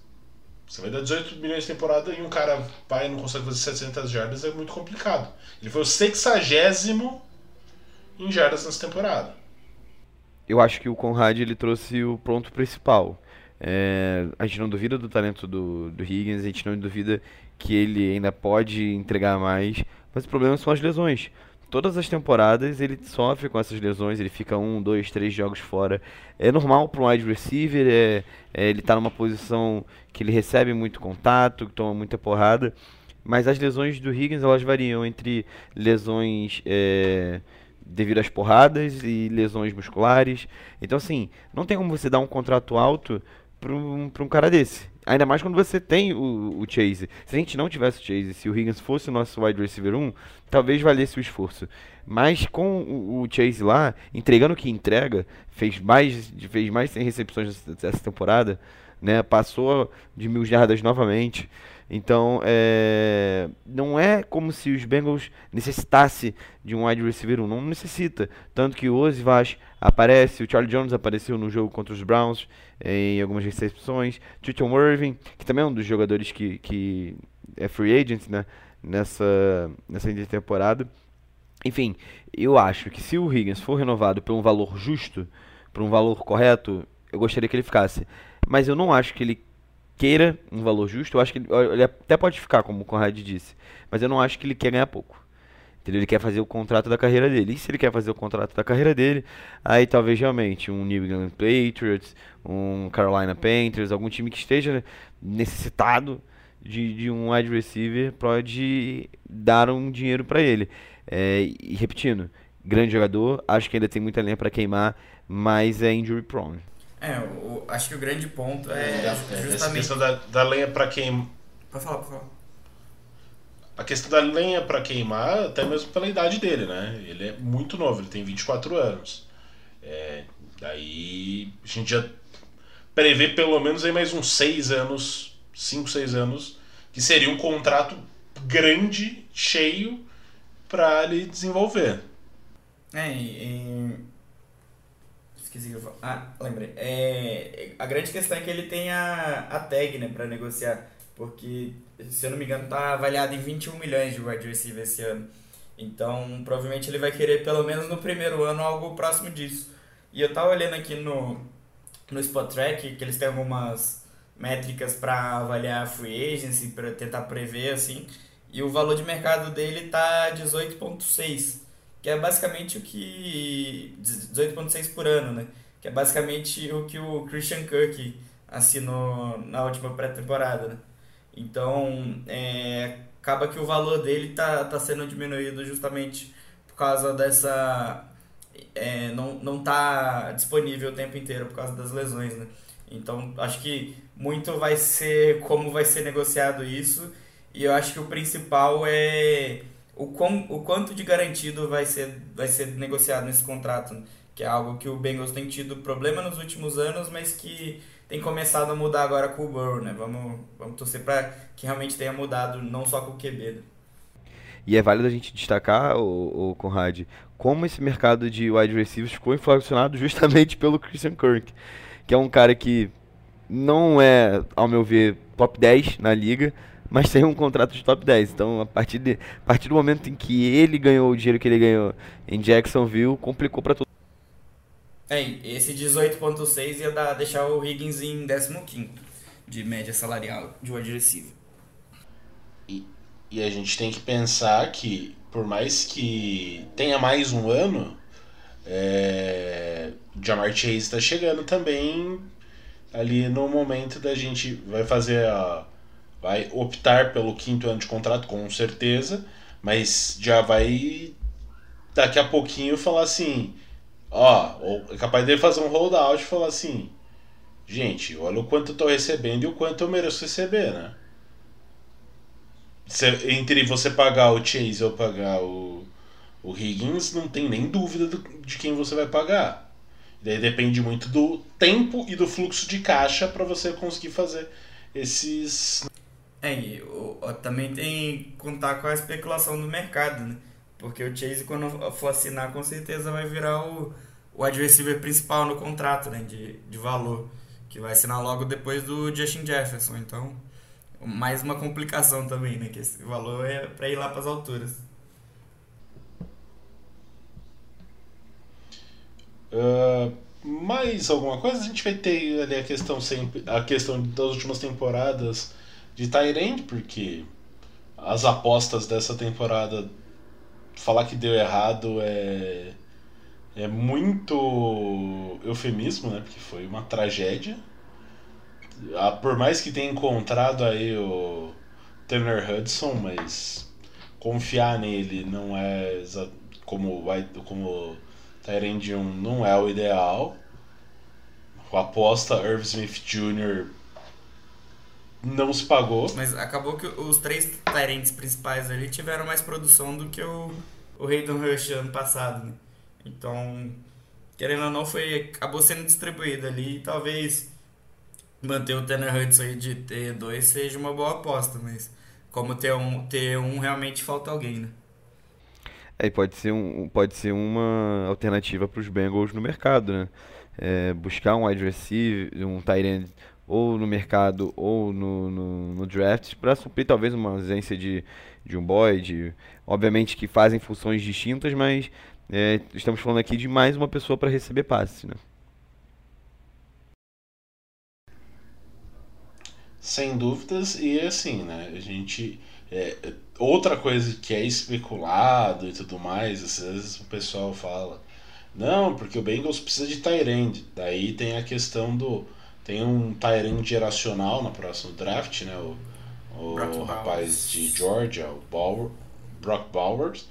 você vai dar 18 milhões de temporada e um cara vai e não consegue fazer 700 jardas, é muito complicado. Ele foi o sexagésimo em jardas nessa temporada. Eu acho que o Conrad ele trouxe o ponto principal. É, a gente não duvida do talento do, do Higgins, a gente não duvida que ele ainda pode entregar mais, mas o problema são as lesões todas as temporadas ele sofre com essas lesões, ele fica um, dois, três jogos fora. É normal para um wide receiver, é, é, ele está numa posição que ele recebe muito contato, que toma muita porrada. Mas as lesões do Higgins elas variam entre lesões é, devido às porradas e lesões musculares. Então assim, não tem como você dar um contrato alto para um, um cara desse. Ainda mais quando você tem o, o, Chase. Se a gente não tivesse o Chase, se o Higgins fosse o nosso wide receiver 1, talvez valesse o esforço. Mas com o, o Chase lá, entregando o que entrega, fez mais, fez mais 100 recepções dessa temporada, né? Passou de mil jardas novamente. Então, é, não é como se os Bengals necessitasse de um wide receiver 1, não necessita. Tanto que o Vaz aparece, o Charlie Jones apareceu no jogo contra os Browns em algumas recepções, Tito Irving, que também é um dos jogadores que, que é free agent né, nessa, nessa temporada. Enfim, eu acho que se o Higgins for renovado por um valor justo, por um valor correto, eu gostaria que ele ficasse. Mas eu não acho que ele queira um valor justo, eu acho que ele, ele até pode ficar, como o Conrad disse, mas eu não acho que ele quer ganhar pouco. Entendeu? Ele quer fazer o contrato da carreira dele. E se ele quer fazer o contrato da carreira dele, aí talvez realmente um New England Patriots, um Carolina Panthers, algum time que esteja necessitado de, de um wide receiver pode dar um dinheiro para ele. É, e repetindo, grande jogador, acho que ainda tem muita lenha para queimar, mas é injury prone. É, o, acho que o grande ponto é, é, é justamente... Essa questão da, da lenha para queimar... Pode falar, pode falar. A questão da lenha para queimar, até mesmo pela idade dele, né? Ele é muito novo, ele tem 24 anos. É, daí a gente já prevê pelo menos aí mais uns 6 anos, 5, 6 anos, que seria um contrato grande, cheio, para ele desenvolver. É, em, Esqueci que eu falo. Ah, lembrei. É, a grande questão é que ele tem a, a tag, né, pra negociar. Porque, se eu não me engano, tá avaliado em 21 milhões de wide receiver esse ano. Então, provavelmente ele vai querer, pelo menos no primeiro ano, algo próximo disso. E eu tava olhando aqui no, no Spot Track, que eles têm algumas métricas para avaliar a free agency, para tentar prever, assim. E o valor de mercado dele tá 18.6 que é basicamente o que 18.6 por ano, né? Que é basicamente o que o Christian Kirk assinou na última pré-temporada, né? Então, é, acaba que o valor dele tá, tá sendo diminuído justamente por causa dessa é, não, não tá disponível o tempo inteiro por causa das lesões, né? Então, acho que muito vai ser como vai ser negociado isso, e eu acho que o principal é o, quão, o quanto de garantido vai ser, vai ser negociado nesse contrato, que é algo que o Bengals tem tido problema nos últimos anos, mas que tem começado a mudar agora com o Burrow, né? Vamos, vamos torcer para que realmente tenha mudado, não só com o QB. Né? E é válido a gente destacar, o, o Conrad, como esse mercado de wide receivers ficou inflacionado justamente pelo Christian Kirk, que é um cara que não é, ao meu ver, top 10 na liga, mas tem um contrato de top 10. Então, a partir, de, a partir do momento em que ele ganhou o dinheiro que ele ganhou em Jacksonville, complicou para todo é, esse 18.6 ia dar, deixar o Higgins em 15 de média salarial de wide receiver. E, e a gente tem que pensar que, por mais que tenha mais um ano, é, Jamar Chase está chegando também ali no momento da gente vai fazer a vai optar pelo quinto ano de contrato, com certeza, mas já vai daqui a pouquinho falar assim, ó, é capaz dele fazer um holdout e falar assim, gente, olha o quanto eu tô recebendo e o quanto eu mereço receber, né? Se, entre você pagar o Chase ou pagar o, o Higgins, não tem nem dúvida do, de quem você vai pagar. Daí depende muito do tempo e do fluxo de caixa para você conseguir fazer esses é, também tem que contar com a especulação do mercado, né? Porque o Chase, quando for assinar, com certeza vai virar o, o receiver principal no contrato, né? De, de valor. Que vai assinar logo depois do Justin Jefferson. Então, mais uma complicação também, né? Que esse valor é para ir lá para as alturas. Uh, mais alguma coisa? A gente vai ter ali a questão sempre, a questão das últimas temporadas de Tyrande, porque as apostas dessa temporada, falar que deu errado é, é muito eufemismo, né? Porque foi uma tragédia. Ah, por mais que tenha encontrado aí o Turner Hudson, mas confiar nele não é como como Tyrande 1 não é o ideal. O aposta Irv Smith Jr não se pagou. Mas acabou que os três Tyrants principais ali tiveram mais produção do que o, o Hayden Rush ano passado, né? Então, querendo ou não, foi, acabou sendo distribuído ali. E talvez manter o Tanner Hudson aí de ter dois seja uma boa aposta, mas como ter um, ter um realmente falta alguém, né? É, pode ser, um, pode ser uma alternativa para os Bengals no mercado, né? É, buscar um wide receiver, um tight end ou no mercado ou no, no, no draft para suprir talvez uma ausência de, de um Boyd. Obviamente que fazem funções distintas, mas é, estamos falando aqui de mais uma pessoa para receber passe, né? Sem dúvidas, e assim, né? A gente. É, outra coisa que é especulado e tudo mais, às vezes o pessoal fala, não, porque o Bengals precisa de Tyrande. Daí tem a questão do. Tem um Tyrande geracional no próximo draft, né? O, o rapaz de Georgia, o Bauer, Brock Bowers.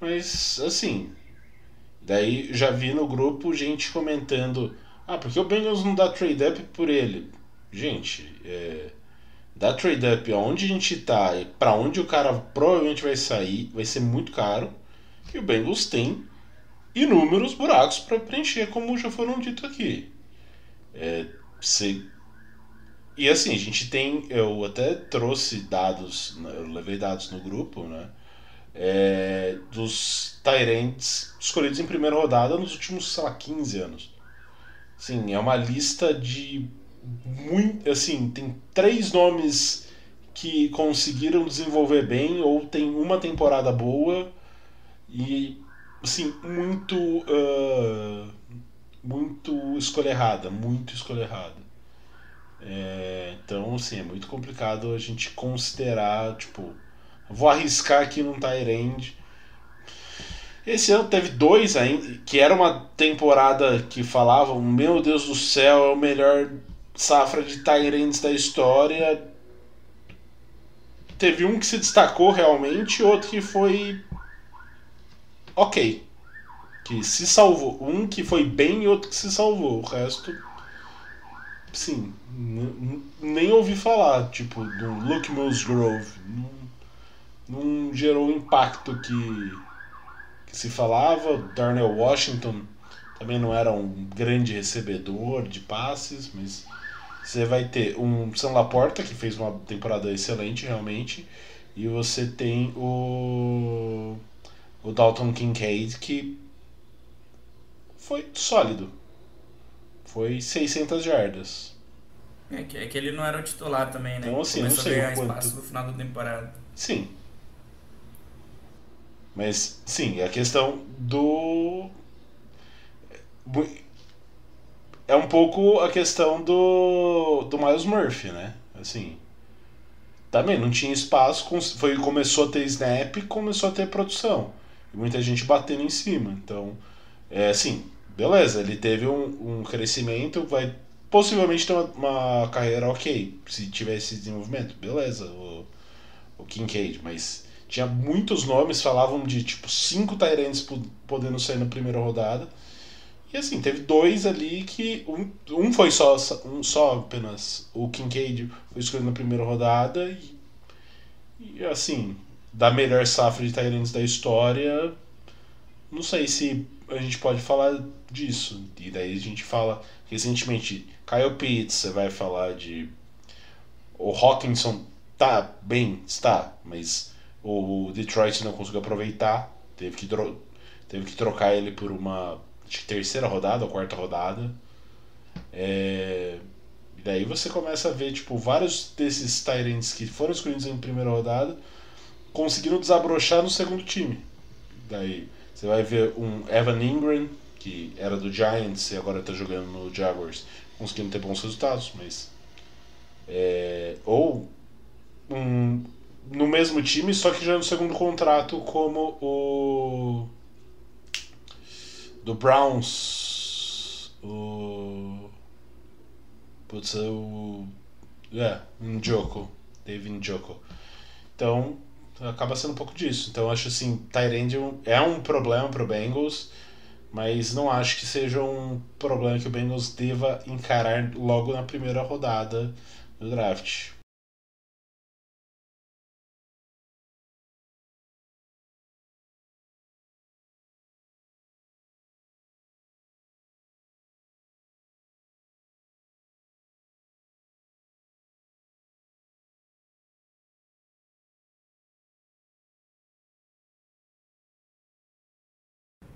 Mas assim. Daí já vi no grupo gente comentando. Ah, porque o Bengals não dá trade up por ele? Gente, é, da trade up aonde a gente tá e para onde o cara provavelmente vai sair, vai ser muito caro. E o Bengals tem inúmeros buracos para preencher, como já foram dito aqui. É, se... E assim, a gente tem. Eu até trouxe dados, né, eu levei dados no grupo, né? É, dos Tyrants escolhidos em primeira rodada nos últimos, sei lá, 15 anos. Sim, é uma lista de muito, assim, tem três nomes que conseguiram desenvolver bem ou tem uma temporada boa e assim muito uh, muito escolha errada, muito escolha errada. É, então, assim, é muito complicado a gente considerar, tipo, vou arriscar aqui num Tyrande. Esse ano teve dois ainda, que era uma temporada que falavam, meu Deus do céu, é o melhor safra de Tyrants da história. Teve um que se destacou realmente, outro que foi ok. Que se salvou. Um que foi bem e outro que se salvou. O resto. Sim. Nem ouvi falar, tipo, do Luke Musgrove. Não, não gerou o impacto que, que se falava. Darnell Washington também não era um grande recebedor de passes, mas você vai ter um Sam Laporta, que fez uma temporada excelente realmente, e você tem o, o Dalton Kincaid, que foi sólido. Foi 600 jardas. É que, é que ele não era o titular também, né? Então, assim, Começou não sei a ganhar quanto... espaço no final da temporada. Sim. Mas, sim, a questão do é um pouco a questão do, do Miles Murphy, né? Assim, também não tinha espaço, foi, começou a ter snap começou a ter produção. E muita gente batendo em cima. Então, é assim, beleza, ele teve um, um crescimento, vai possivelmente ter uma, uma, carreira ok, se tiver esse desenvolvimento, beleza, o, o Kincaid, mas tinha muitos nomes, falavam de tipo cinco Tyrants podendo sair na primeira rodada e assim, teve dois ali que. Um, um foi só, um só apenas. O Kincaid foi escolhido na primeira rodada. E, e assim, da melhor safra de Tyrants da história. Não sei se a gente pode falar disso. E daí a gente fala recentemente Pitts, você vai falar de. O Hawkinson tá bem, está, mas o Detroit não conseguiu aproveitar. Teve que, teve que trocar ele por uma terceira rodada ou quarta rodada. É... E daí você começa a ver, tipo, vários desses Tyrants que foram escolhidos em primeira rodada conseguiram desabrochar no segundo time. Daí você vai ver um Evan Ingram, que era do Giants e agora está jogando no Jaguars, conseguindo ter bons resultados, mas. É... Ou um no mesmo time, só que já no segundo contrato, como o do Browns, o. Putz, o. É, Njoko. David Njoko. Então, acaba sendo um pouco disso. Então, acho assim, Tyrande é um problema pro Bengals, mas não acho que seja um problema que o Bengals deva encarar logo na primeira rodada do draft.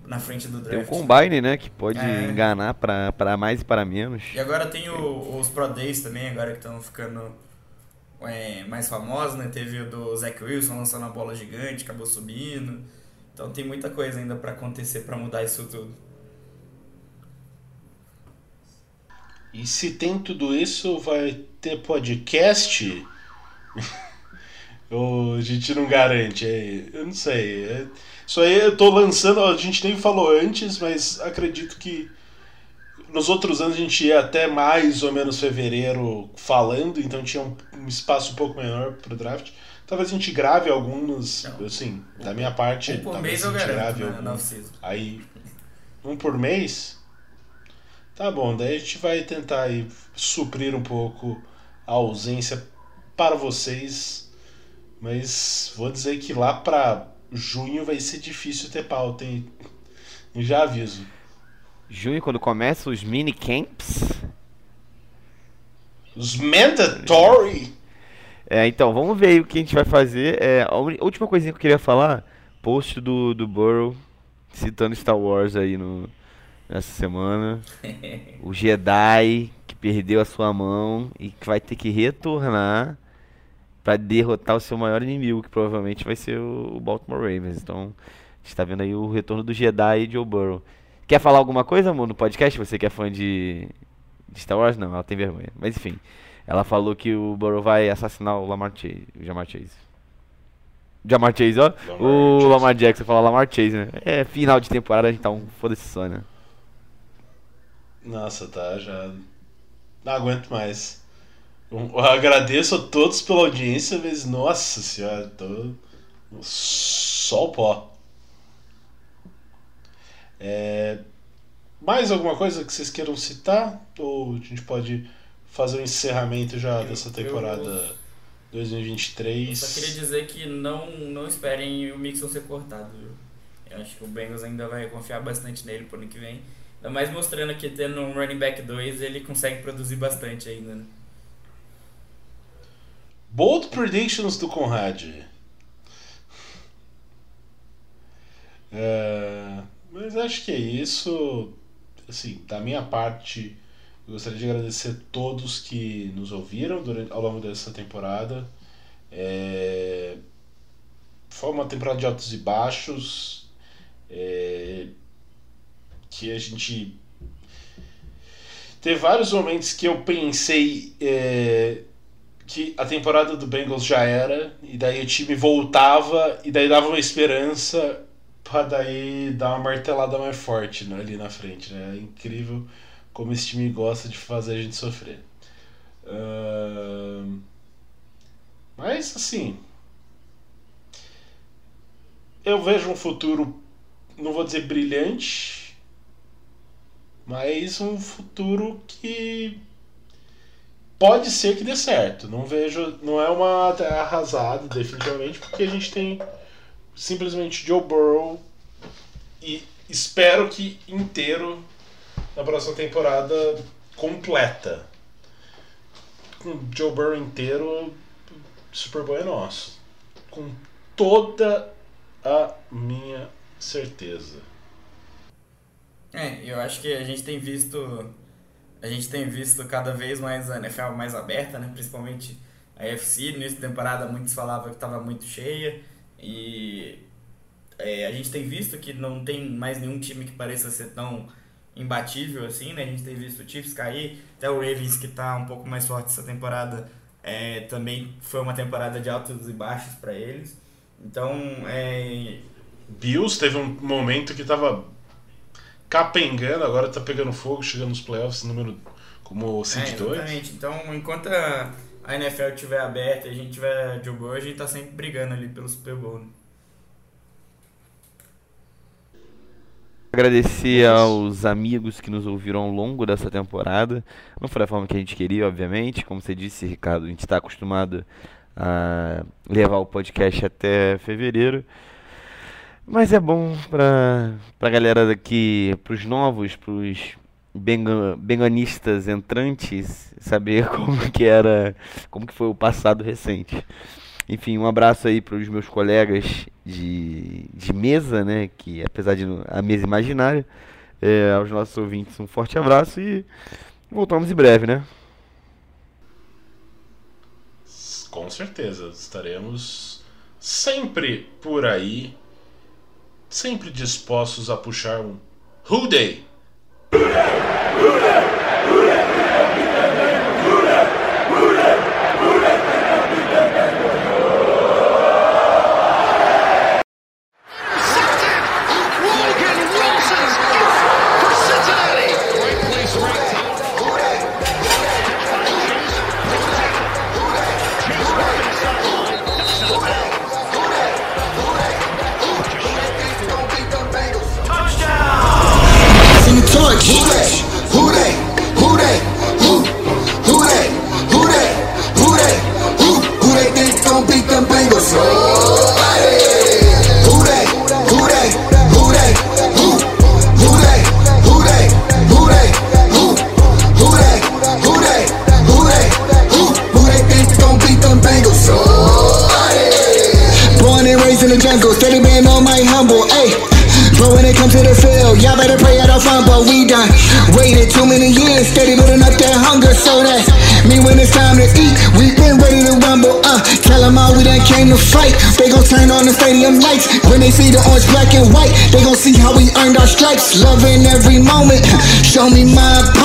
Na frente do Tem um draft. combine, né? Que pode É. enganar pra, pra mais e para menos. E agora tem o- os Pro Days também, agora que estão ficando é, mais famosos, né? Teve o do Zach Wilson lançando a bola gigante, acabou subindo. Então tem muita coisa ainda pra acontecer pra mudar isso tudo. E se tem tudo isso, vai ter podcast? Ou a gente não garante? É, eu não sei. É- isso aí eu tô lançando, a gente nem falou antes, mas acredito que nos outros anos a gente ia até mais ou menos fevereiro falando, então tinha um, um espaço um pouco menor pro draft. Talvez a gente grave alguns, Não. assim, da minha parte, Um por talvez mês eu a gente garanto, grave né. Aí, um por mês? Tá bom, daí a gente vai tentar aí suprir um pouco a ausência para vocês. Mas vou dizer que lá para junho vai ser difícil ter pauta, hein? E Já aviso. Junho, quando começam os mini camps. Os mandatory! É, então, vamos ver aí o que a gente vai fazer. É, a última coisinha que eu queria falar, post do, do Burrow citando Star Wars aí no, nessa semana. O Jedi que perdeu a sua mão e que vai ter que retornar pra derrotar o seu maior inimigo, que provavelmente vai ser o Baltimore Ravens. Então, a gente tá vendo aí o retorno do Jedi e Joe Burrow. Quer falar alguma coisa, amor, no podcast? Você que é fã de, de Star Wars? Não, ela tem vergonha. Mas enfim, ela falou que o Burrow vai assassinar o Lamar Chase. O Jamar Chase. Jamar Chase, ó. Lamar o Jackson. Lamar Jackson fala Lamar Chase, né? É final de temporada, então foda-se só, né? Nossa, tá, já. Não aguento mais. Eu eu agradeço a todos pela audiência, mas nossa senhora, tô. Só o pó. É, Mais alguma coisa que vocês queiram citar? Ou a gente pode fazer o encerramento já Eu- dessa eu- temporada Eu 2023? só queria dizer que não, não esperem o Mixon ser cortado, viu? Eu acho que o Bengals ainda vai confiar bastante nele pro ano que vem. Ainda mais mostrando que tendo um running back 2, ele consegue produzir bastante ainda, né? Bold predictions do Conrad. É, mas acho que é isso. Assim, da minha parte, eu gostaria de agradecer a todos que nos ouviram durante, ao longo dessa temporada. É, foi uma temporada de altos e baixos. é, que a gente teve vários momentos que eu pensei é, que a temporada do Bengals já era, e daí o time voltava, e daí dava uma esperança pra daí dar uma martelada mais forte né, ali na frente. Né? É incrível como esse time gosta de fazer a gente sofrer. Ahn, Mas assim. Eu vejo um futuro, não vou dizer brilhante, mas um futuro que pode ser que dê certo. Não vejo, não é uma terra arrasada definitivamente, porque a gente tem simplesmente Joe Burrow e espero que inteiro na próxima temporada completa. Com Joe Burrow inteiro, Super Bowl é nosso. Com toda a minha certeza. É, eu acho que a gente tem visto. A gente tem visto cada vez mais a NFL mais aberta, né? Principalmente a UFC. No início da temporada muitos falavam que estava muito cheia. E é, a gente tem visto que não tem mais nenhum time que pareça ser tão imbatível assim, né? A gente tem visto o Chiefs cair, até o Ravens que tá um pouco mais forte essa temporada. é, também foi uma temporada de altos e baixos para eles. Então, é, Bills teve um momento que tava capengando, agora tá pegando fogo, chegando nos playoffs, número como É, seed 2. exatamente. Então, enquanto a a NFL estiver aberta e a gente tiver Joe Burrow, a gente tá sempre brigando ali pelo Super Bowl. né? Agradecer aos amigos que nos ouviram ao longo dessa temporada. Não foi da forma que a gente queria, obviamente. Como você disse, Ricardo, a gente está acostumado a levar o podcast até fevereiro. Mas é bom para a galera daqui, para os novos, para os benga, benganistas entrantes, saber como que era, como que foi o passado recente. Enfim, um abraço aí para os meus colegas de, de mesa, né? Que apesar de a mesa imaginária, é, aos nossos ouvintes um forte abraço e voltamos em breve, né? Com certeza, estaremos sempre por aí, sempre dispostos a puxar um Who Day. Who Day? Who Day? Loving every moment. Show me my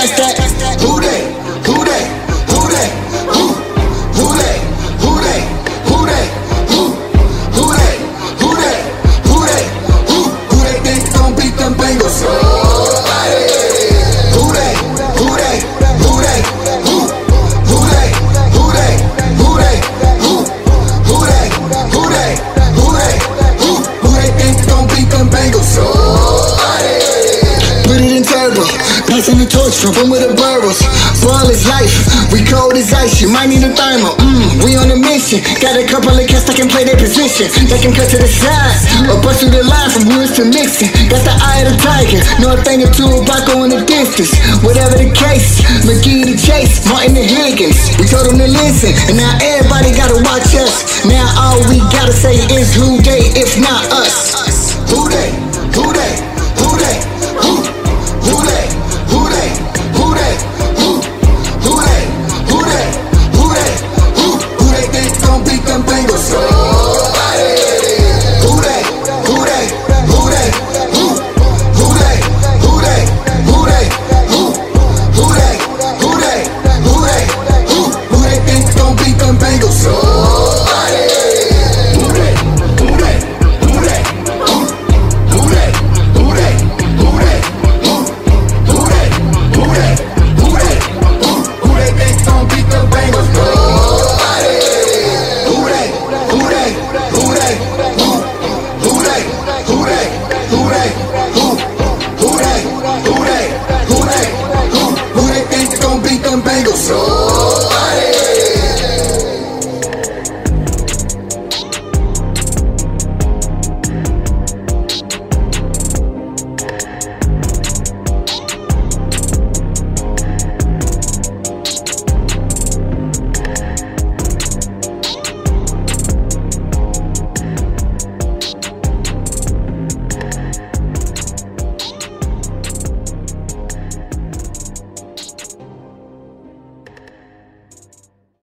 fiesta From with the burrows, ball is life. We cold as ice, you might need a thermal. Mmm, we on a mission. Got a couple of cats that can play their position. They can cut to the side or bust through the line from woods to mixing. Got the eye of the tiger, know a thing or two about going the distance. Whatever the case, McGee to Chase, Martin to Higgins. We told them to listen, and now everybody gotta watch us. Now all we gotta say is who they, if not us. Who they?